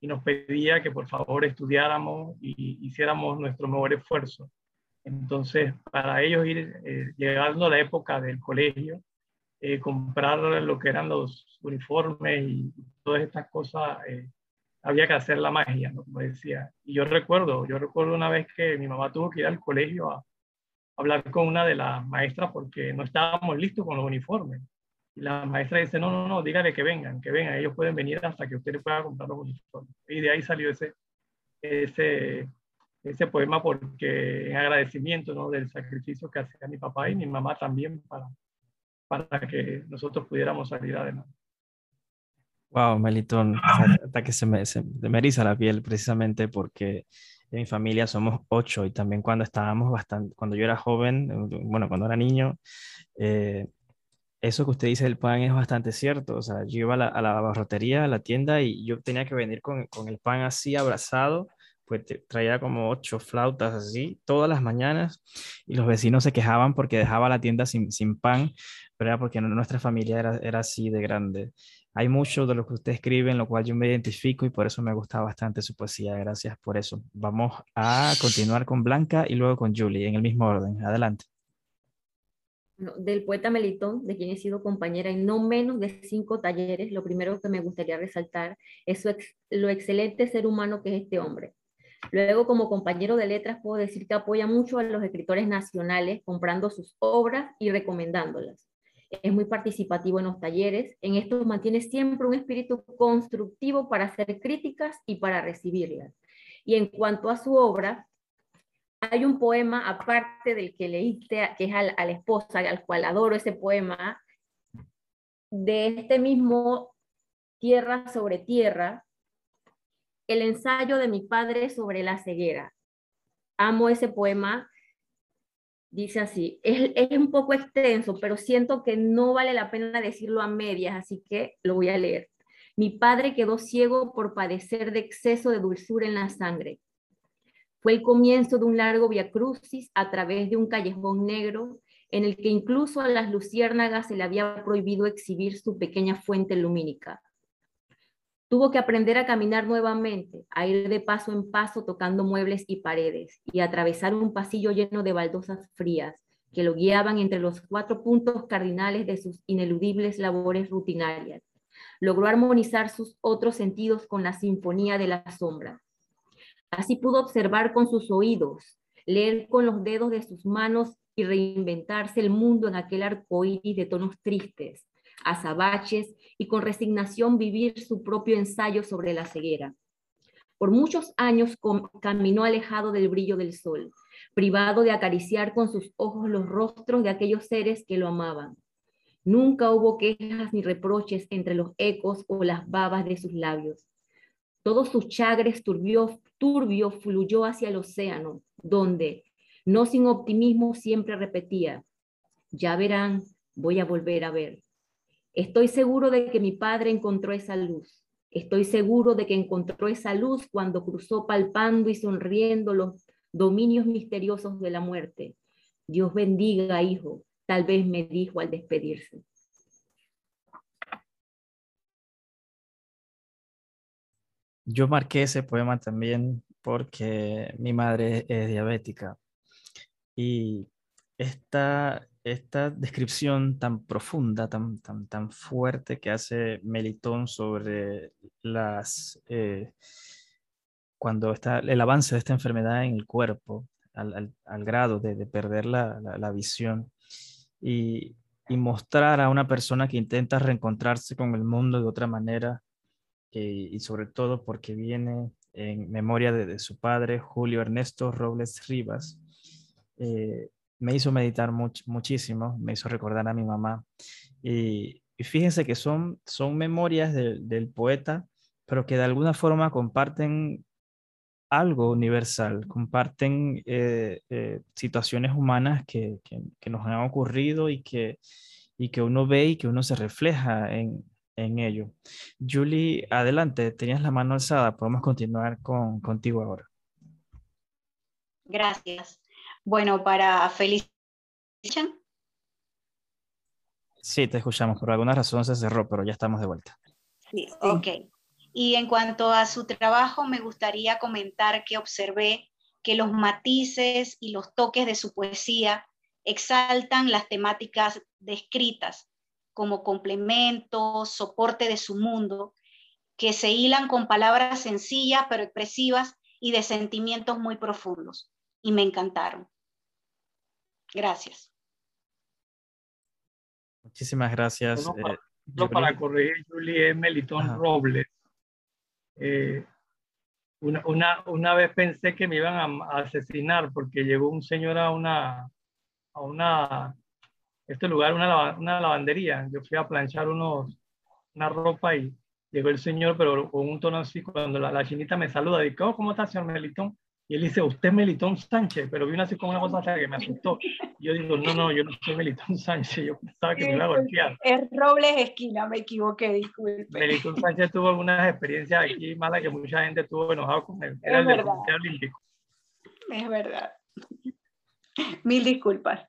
Y nos pedía que por favor estudiáramos y hiciéramos nuestro mejor esfuerzo. Entonces, para ellos ir eh, llegando a la época del colegio, eh, comprar lo que eran los uniformes y todas estas cosas, eh, había que hacer la magia, ¿no? como decía. Y yo recuerdo, yo recuerdo una vez que mi mamá tuvo que ir al colegio a, hablar con una de las maestras porque no estábamos listos con los uniformes. Y la maestra dice, no, no, no, dígale que vengan, que vengan, ellos pueden venir hasta que ustedes puedan comprar los uniformes. Y de ahí salió ese, ese, ese poema porque en agradecimiento ¿no? del sacrificio que hacía mi papá y mi mamá también para, para que nosotros pudiéramos salir adelante. Wow, Melitón, hasta que se me, se me eriza la piel precisamente porque en mi familia somos ocho y también cuando estábamos bastante, cuando yo era joven, eh, bueno, cuando era niño, eh, eso que usted dice del pan es bastante cierto. O sea, yo iba a la, a la barrotería, a la tienda y yo tenía que venir con, con el pan así abrazado, pues traía como ocho flautas así todas las mañanas y los vecinos se quejaban porque dejaba la tienda sin, sin pan, pero era porque nuestra familia era, era así de grande. Hay mucho de lo que usted escribe en lo cual yo me identifico y por eso me gusta bastante su poesía. Gracias por eso. Vamos a continuar con Blanca y luego con Julie en el mismo orden. Adelante. Del poeta Melitón, de quien he sido compañera en no menos de cinco talleres, lo primero que me gustaría resaltar es lo excelente ser humano que es este hombre. Luego, como compañero de letras, puedo decir que apoya mucho a los escritores nacionales comprando sus obras y recomendándolas es muy participativo en los talleres. En esto mantiene siempre un espíritu constructivo para hacer críticas y para recibirlas. Y en cuanto a su obra, hay un poema aparte del que leíste, que es a la esposa, al cual adoro ese poema, de este mismo Tierra sobre Tierra, el ensayo de mi padre sobre la ceguera. Amo ese poema Dice así, es, un poco extenso, pero siento que no vale la pena decirlo a medias, así que lo voy a leer. Mi padre quedó ciego por padecer de exceso de dulzura en la sangre. Fue el comienzo de un largo viacrucis a través de un callejón negro en el que incluso a las luciérnagas se le había prohibido exhibir su pequeña fuente lumínica. Tuvo que aprender a caminar nuevamente, a ir de paso en paso tocando muebles y paredes y a atravesar un pasillo lleno de baldosas frías que lo guiaban entre los cuatro puntos cardinales de sus ineludibles labores rutinarias. Logró armonizar sus otros sentidos con la sinfonía de la sombra. Así pudo observar con sus oídos, leer con los dedos de sus manos y reinventarse el mundo en aquel arco iris de tonos tristes, azabaches y con resignación vivir su propio ensayo sobre la ceguera. Por muchos años caminó alejado del brillo del sol, privado de acariciar con sus ojos los rostros de aquellos seres que lo amaban. Nunca hubo quejas ni reproches entre los ecos o las babas de sus labios. Todos sus chagres turbio, turbio fluyó hacia el océano, donde, no sin optimismo, siempre repetía, ya verán, voy a volver a ver. Estoy seguro de que mi padre encontró esa luz. Estoy seguro de que encontró esa luz cuando cruzó palpando y sonriendo los dominios misteriosos de la muerte. Dios bendiga, hijo, tal vez me dijo al despedirse. Yo marqué ese poema también porque mi madre es diabética y esta esta descripción tan profunda, tan, tan, tan fuerte que hace Melitón sobre las, eh, cuando está el avance de esta enfermedad en el cuerpo, al, grado de, perder la, visión. Y y mostrar a una persona que intenta reencontrarse con el mundo de otra manera eh, y sobre todo porque viene en memoria de, su padre, Julio Ernesto Robles Rivas, eh, me hizo meditar muchísimo, me hizo recordar a mi mamá. Y, fíjense que son, son memorias del poeta, pero que de alguna forma comparten algo universal, comparten eh, eh, situaciones humanas que, que, nos han ocurrido y que, y que uno ve y que uno se refleja en, en ello. Julie, adelante, tenías la mano alzada, podemos continuar con, contigo ahora. Gracias. Bueno, para felicitar. Sí, te escuchamos. Por alguna razón se cerró, pero ya estamos de vuelta. Sí, ok. Y en cuanto a su trabajo, me gustaría comentar que observé que los matices y los toques de su poesía exaltan las temáticas descritas como complemento, soporte de su mundo, que se hilan con palabras sencillas pero expresivas y de sentimientos muy profundos. Y me encantaron. Gracias. Muchísimas gracias. Solo eh, para, corregir, Julie, Melitón Robles. Eh, una, una, vez pensé que me iban a, asesinar porque llegó un señor a una, a una, este lugar, una, una lavandería. Yo fui a planchar unos, una ropa y llegó el señor, pero con un tono así, cuando la, la chinita me saluda, digo, oh, ¿cómo está, señor Melitón? Y él dice, usted es Melitón Sánchez, pero vino así como una cosa que me asustó. yo digo, no, no, yo no soy Melitón Sánchez, yo pensaba que me iba a golpear. Es Robles Esquina, me equivoqué, disculpe. Melitón Sánchez tuvo algunas experiencias aquí malas que mucha gente tuvo enojado con él. Era el deporte olímpico. Es verdad. Mil disculpas.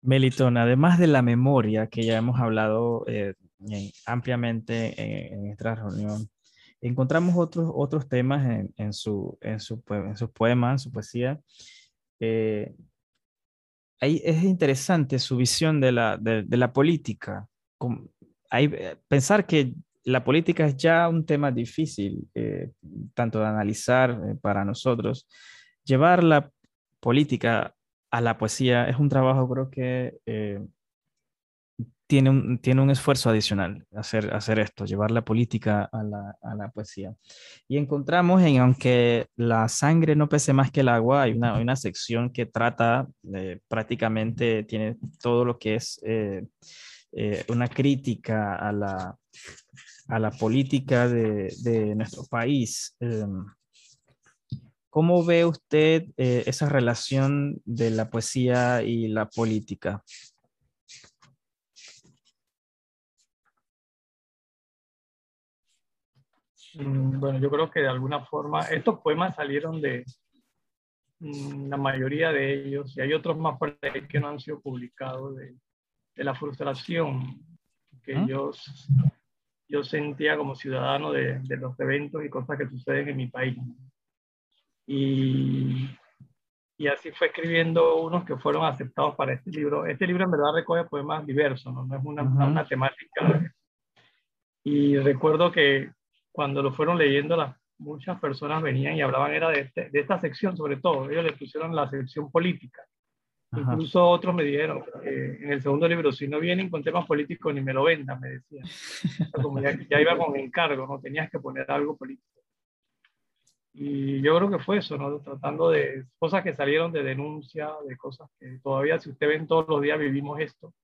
Melitón, además de la memoria que ya hemos hablado eh, ampliamente en, en esta reunión, encontramos otros, otros temas en, en, su, en, su, en sus poemas, en su poesía. Eh, ahí es interesante su visión de la, de, la política. Hay, eh, pensar que la política es ya un tema difícil, eh, tanto de analizar para nosotros. Llevar la política a la poesía es un trabajo, creo que tiene un, tiene un esfuerzo adicional hacer, hacer esto, llevar la política a la, a la, poesía. Y encontramos en, aunque la sangre no pese más que el agua, hay una, una sección que trata prácticamente, tiene todo lo que es eh, eh, una crítica a la, a la política de, de nuestro país. Em, ¿Cómo ve usted eh, esa relación de la poesía y la política? Bueno, yo creo que de alguna forma estos poemas salieron de mm, la mayoría de ellos y hay otros más por ahí que no han sido publicados de, de la frustración que yo, yo sentía como ciudadano de, de, los eventos y cosas que suceden en mi país. Y, y así fue escribiendo unos que fueron aceptados para este libro. Este libro en verdad recoge poemas diversos, no, no es una, una temática. Y recuerdo que cuando lo fueron leyendo, las, muchas personas venían y hablaban era de, este, de esta sección, sobre todo. Ellos le pusieron la sección política. Incluso otros me dijeron, en el segundo libro, si no vienen con temas políticos, ni me lo vendan, me decían. Como ya, ya, iba con encargo, ¿no? Tenías que poner algo político. Y yo creo que fue eso, ¿no? Tratando de cosas que salieron de denuncia, de cosas que todavía, si usted ven todos los días, vivimos esto.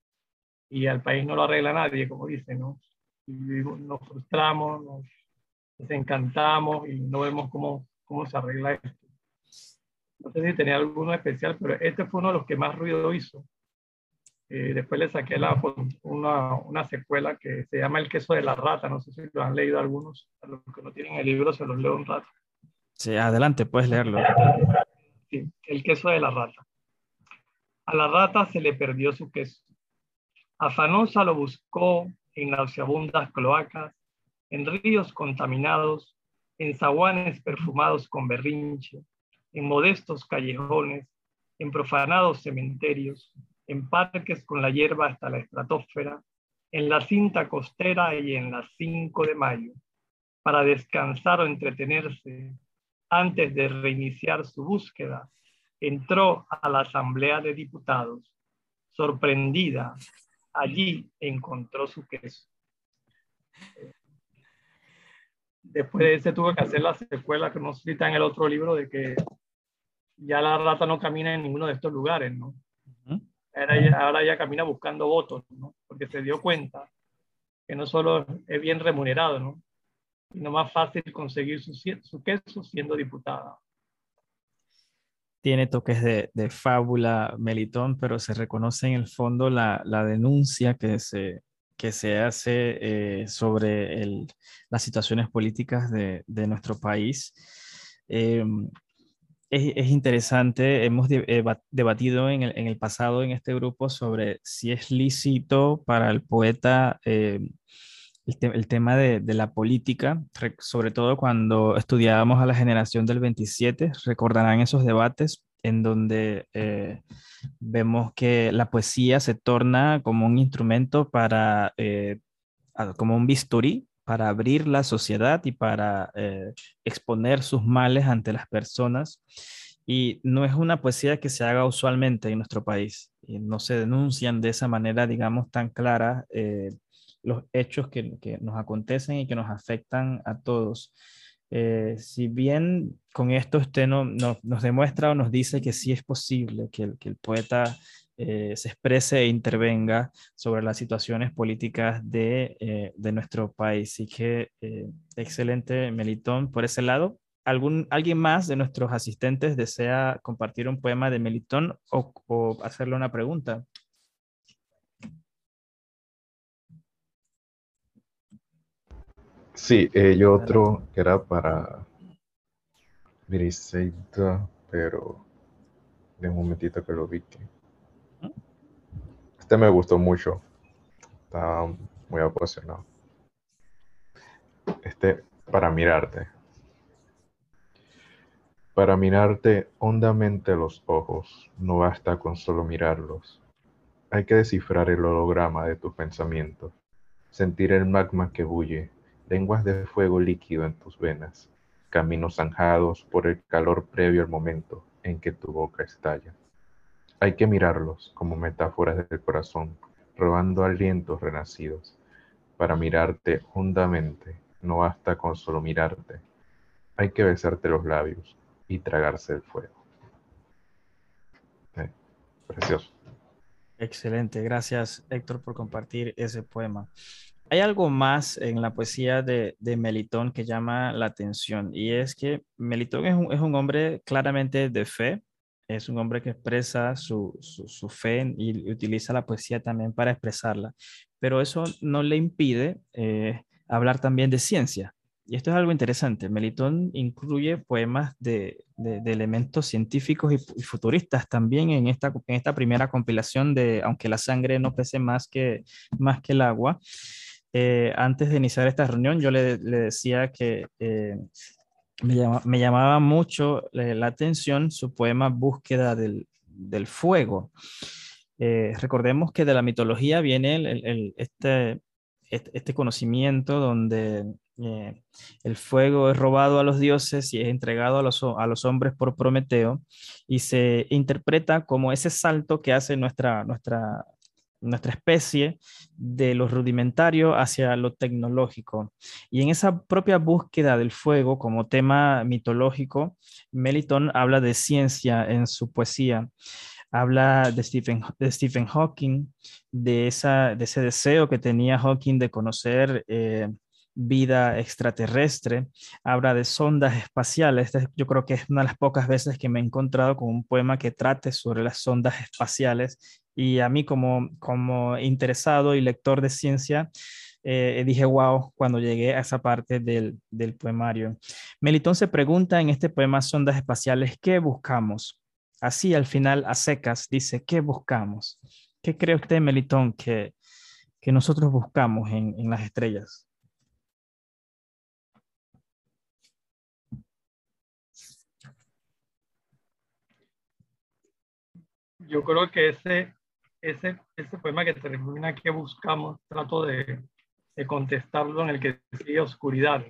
Y al país no lo arregla nadie, como dicen, ¿no? Y nos frustramos, nos encantamos y no vemos cómo, cómo se arregla esto. No sé si tenía alguno especial, pero este fue uno de los que más ruido hizo. Eh, después le saqué la, una, una, secuela que se llama El queso de la rata. No sé si lo han leído algunos. A los que no tienen el libro se los leo un rato. Sí, adelante, puedes leerlo. Sí, el queso de la rata. A la rata se le perdió su queso. Afanosa lo buscó en nauseabundas cloacas en ríos contaminados, en zaguanes perfumados con berrinche, en modestos callejones, en profanados cementerios, en parques con la hierba hasta la estratosfera, en la cinta costera y en las 5 de mayo, para descansar o entretenerse antes de reiniciar su búsqueda, entró a la Asamblea de Diputados, sorprendida, allí encontró su queso. Después de ese tuvo que hacer la secuela que nos cita en el otro libro de que ya la rata no camina en ninguno de estos lugares, ¿no? Ahora ya, ahora ya camina buscando votos, ¿no? Porque se dio cuenta que no solo es bien remunerado, ¿no? Sino más fácil conseguir su, su queso siendo diputada. Tiene toques de, de, fábula, Melitón, pero se reconoce en el fondo la, la denuncia que se, que se hace eh, sobre el, las situaciones políticas de, de nuestro país. Eh, es, es, interesante, hemos debatido en el, en el, pasado en este grupo sobre si es lícito para el poeta eh, el, tema de, de, la política, sobre todo cuando estudiábamos a la generación del 27, recordarán esos debates en donde eh, vemos que la poesía se torna como un instrumento para, eh, como un bisturí para abrir la sociedad y para eh, exponer sus males ante las personas. Y no es una poesía que se haga usualmente en nuestro país. Y no se denuncian de esa manera, digamos, tan clara los hechos que, que, nos acontecen y que nos afectan a todos. Eh, si bien con esto usted no, no, nos demuestra o nos dice que sí es posible que el, que el poeta eh, se exprese e intervenga sobre las situaciones políticas de, eh, de nuestro país. Así que eh, excelente, Melitón, por ese lado. ¿Algún, ¿Alguien más de nuestros asistentes desea compartir un poema de Melitón o, o hacerle una pregunta? Sí, eh, yo otro que era para Briseida, pero de un momentito que lo vi. Que... Este me gustó mucho. Estaba muy apasionado. Este, para mirarte. Para mirarte hondamente los ojos, no basta con solo mirarlos. Hay que descifrar el holograma de tus pensamientos, sentir el magma que bulle, lenguas de fuego líquido en tus venas, caminos zanjados por el calor previo al momento en que tu boca estalla. Hay que mirarlos como metáforas del corazón, robando alientos renacidos. Para mirarte hondamente, no basta con solo mirarte. Hay que besarte los labios y tragarse el fuego. Eh, precioso. Excelente, gracias Héctor por compartir ese poema. Hay algo más en la poesía de, de, Melitón que llama la atención y es que Melitón es un, es un hombre claramente de fe, es un hombre que expresa su, su, su, fe y utiliza la poesía también para expresarla, pero eso no le impide eh, hablar también de ciencia. Y esto es algo interesante. Melitón incluye poemas de, de, elementos científicos y, y, futuristas también en esta, en esta primera compilación de Aunque la sangre no pese más que, más que el agua. Eh, antes de iniciar esta reunión, yo le, decía que eh, me, llama, me, llamaba mucho eh, la atención su poema Búsqueda del, Fuego. Recordemos que de la mitología viene este, este, conocimiento donde el fuego es robado a los dioses y es entregado a los, a los hombres por Prometeo y se interpreta como ese salto que hace nuestra, nuestra, nuestra especie de lo rudimentario hacia lo tecnológico. Y en esa propia búsqueda del fuego como tema mitológico, Melitón habla de ciencia en su poesía. Habla de Stephen, de Stephen Hawking, de, esa, de ese deseo que tenía Hawking de conocer eh, vida extraterrestre, habla de sondas espaciales. Yo creo que es una de las pocas veces que me he encontrado con un poema que trate sobre las sondas espaciales y a mí como, como interesado y lector de ciencia, eh, dije, wow, cuando llegué a esa parte del, del poemario. Melitón se pregunta en este poema Sondas Espaciales, ¿qué buscamos? Así al final, a secas, dice, ¿qué buscamos? ¿Qué cree usted, Melitón, que, que nosotros buscamos en, en las estrellas? Yo creo que ese ese, ese poema que termina que buscamos, trato de, de contestarlo en el que sigue oscuridad.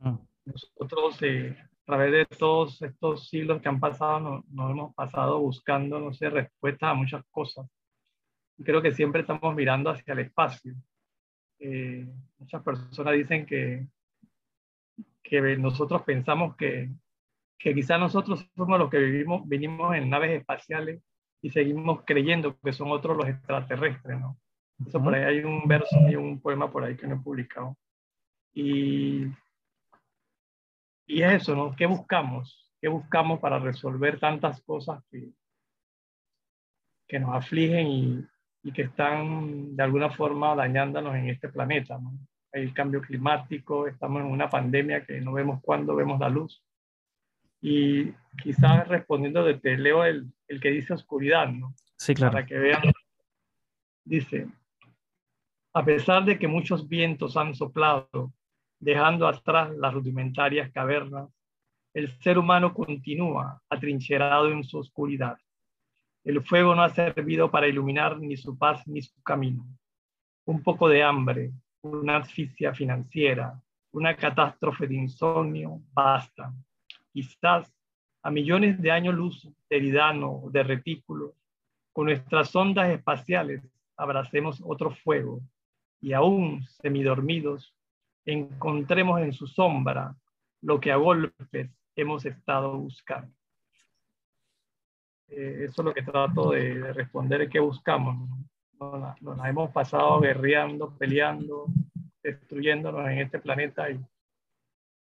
¿no? Nosotros, eh, a través de todos estos siglos que han pasado, nos, nos hemos pasado buscando, no sé, respuestas a muchas cosas. creo que siempre estamos mirando hacia el espacio. Eh, muchas personas dicen que, que nosotros pensamos que, que quizás nosotros somos los que vivimos, vinimos en naves espaciales y seguimos creyendo que son otros los extraterrestres, ¿no? Eso por ahí hay un verso y un poema por ahí que no he publicado. Y, y es eso, ¿no? ¿Qué buscamos? ¿Qué buscamos para resolver tantas cosas que, que nos afligen y, y que están de alguna forma dañándonos en este planeta? ¿no? Hay el cambio climático, estamos en una pandemia que no vemos cuándo vemos la luz. Y quizás respondiendo de te leo el, el que dice oscuridad, ¿no? Sí, claro. Para que vean. Dice, a pesar de que muchos vientos han soplado, dejando atrás las rudimentarias cavernas, el ser humano continúa atrincherado en su oscuridad. El fuego no ha servido para iluminar ni su paz ni su camino. Un poco de hambre, una asfixia financiera, una catástrofe de insomnio, basta. Quizás a millones de años luz de Eridano, de retículos, con nuestras ondas espaciales abracemos otro fuego y aún semidormidos, encontremos en su sombra lo que a golpes hemos estado buscando. Eh, eso es lo que trato de, responder, ¿qué buscamos? Nos, hemos pasado guerreando, peleando, destruyéndonos en este planeta y,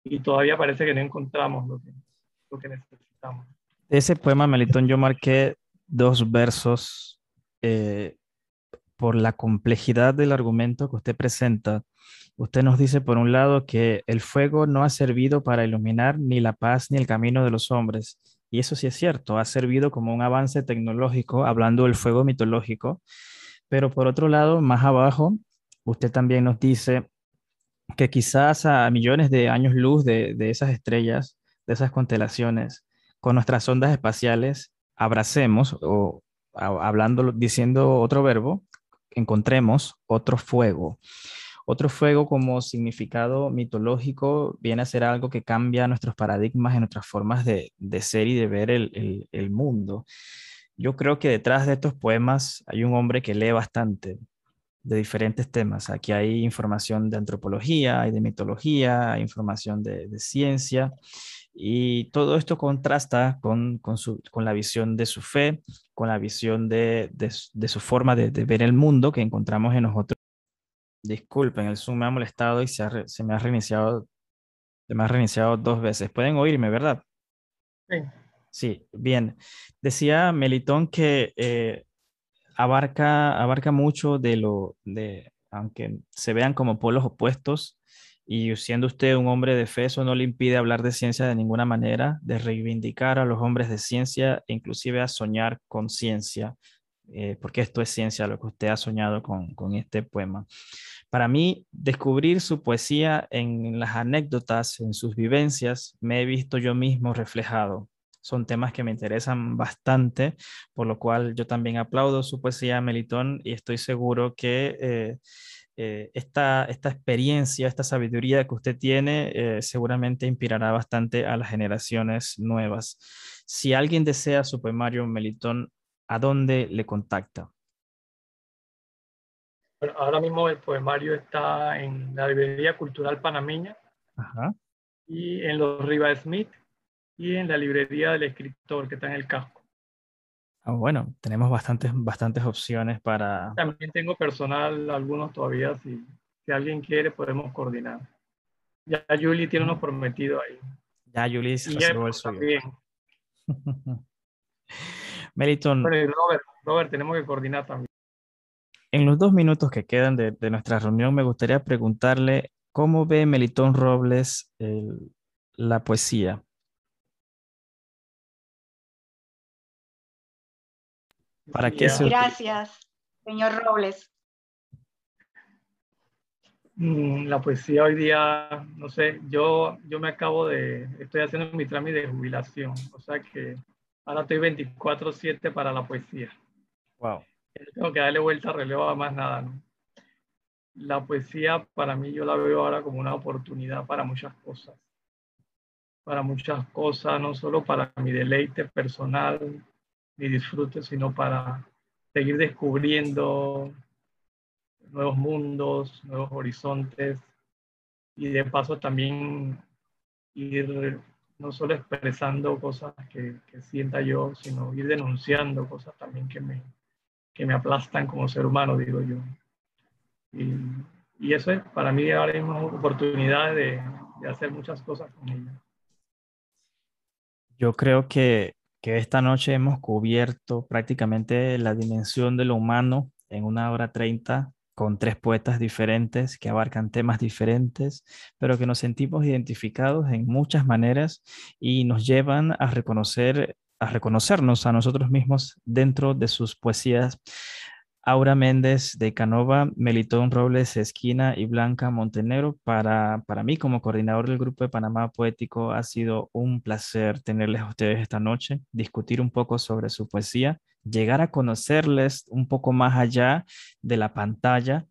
y todavía parece que no encontramos lo que, lo que necesitamos. Ese poema, Melitón, yo marqué dos versos eh, por la complejidad del argumento que usted presenta. Usted nos dice, por un lado, que el fuego no ha servido para iluminar ni la paz ni el camino de los hombres. Y eso sí es cierto, ha servido como un avance tecnológico, hablando del fuego mitológico. Pero por otro lado, más abajo, usted también nos dice que quizás a millones de años luz de esas estrellas, de esas constelaciones, con nuestras ondas espaciales, abracemos o hablando, diciendo otro verbo, encontremos otro fuego. Otro fuego como significado mitológico viene a ser algo que cambia nuestros paradigmas y nuestras formas de, ser y de ver el, el, mundo. Yo creo que detrás de estos poemas hay un hombre que lee bastante de diferentes temas. Aquí hay información de antropología, hay de mitología, información de, de ciencia y todo esto contrasta con, con, su, con, la visión de su fe, con la visión de, de, de su forma de, ver el mundo que encontramos en nosotros. Disculpen, el Zoom me ha molestado y se, ha, se me ha reiniciado se me ha reiniciado dos veces. Pueden oírme, ¿verdad? Sí. Sí, bien. Decía Melitón que eh, abarca, abarca mucho de lo, de, aunque se vean como polos opuestos, y siendo usted un hombre de fe, eso no le impide hablar de ciencia de ninguna manera, de reivindicar a los hombres de ciencia e inclusive a soñar con ciencia, eh, porque esto es ciencia, lo que usted ha soñado con, con este poema. Para mí, descubrir su poesía en las anécdotas, en sus vivencias, me he visto yo mismo reflejado. Son temas que me interesan bastante, por lo cual yo también aplaudo su poesía, Melitón, y estoy seguro que... Eh, eh, esta, esta experiencia, esta sabiduría que usted tiene, eh, seguramente inspirará bastante a las generaciones nuevas. Si alguien desea su poemario Melitón, ¿a dónde le contacta? Bueno, ahora mismo el poemario está en la Librería Cultural Panameña Ajá. y en los Riva Smith y en la Librería del Escritor que está en el casco. Ah, bueno, tenemos bastantes, bastantes opciones para... También tengo personal, algunos todavía, si, si alguien quiere podemos coordinar. Ya Julie tiene uno prometido ahí. Ya Julie se reservó el suyo. Meliton. Robert, Robert, tenemos que coordinar también. En los dos minutos que quedan de, de nuestra reunión, me gustaría preguntarle cómo ve Melitón Robles el, la poesía. ¿Para qué se... Gracias, señor Robles. Mm, la poesía hoy día, no sé, yo, yo me acabo de, estoy haciendo mi trámite de jubilación, o sea que ahora estoy 24/7 para la poesía. Wow. Tengo que darle vuelta a relevo a más nada, ¿no? La poesía para mí yo la veo ahora como una oportunidad para muchas cosas. Para muchas cosas, no solo para mi deleite personal, ni disfrute, sino para seguir descubriendo nuevos mundos, nuevos horizontes y de paso también ir no solo expresando cosas que, que sienta yo, sino ir denunciando cosas también que me, que me aplastan como ser humano, digo yo. Y, y eso es para mí ahora mismo oportunidad de, de hacer muchas cosas con ella. Yo creo que, que esta noche hemos cubierto prácticamente la dimensión de lo humano en una hora treinta con tres poetas diferentes que abarcan temas diferentes, pero que nos sentimos identificados en muchas maneras y nos llevan a reconocer a reconocernos a nosotros mismos dentro de sus poesías. Aura Méndez de Canova, Melitón Robles Esquina y Blanca Montenegro. Para, para mí, como coordinador del Grupo de Panamá Poético, ha sido un placer tenerles a ustedes esta noche, discutir un poco sobre su poesía llegar a conocerles un poco más allá de la pantalla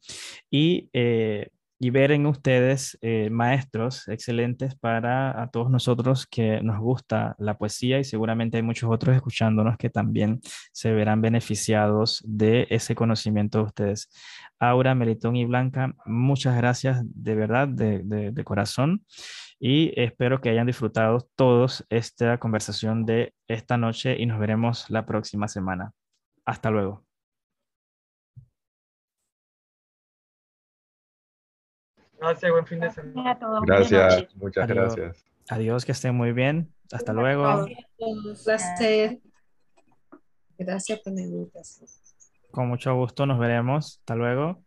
y, eh, y ver en ustedes eh, maestros excelentes para a todos nosotros que nos gusta la poesía y seguramente hay muchos otros escuchándonos que también se verán beneficiados de ese conocimiento de ustedes. Aura, Melitón y Blanca, muchas gracias de verdad, de, de, de corazón y espero que hayan disfrutado todos esta conversación de esta noche y nos veremos la próxima semana. Hasta luego. Gracias, buen fin de semana. Gracias, muchas gracias. Adiós, que estén muy bien. Hasta luego. Un placer. Gracias por la invitación. Con mucho gusto nos veremos. Hasta luego.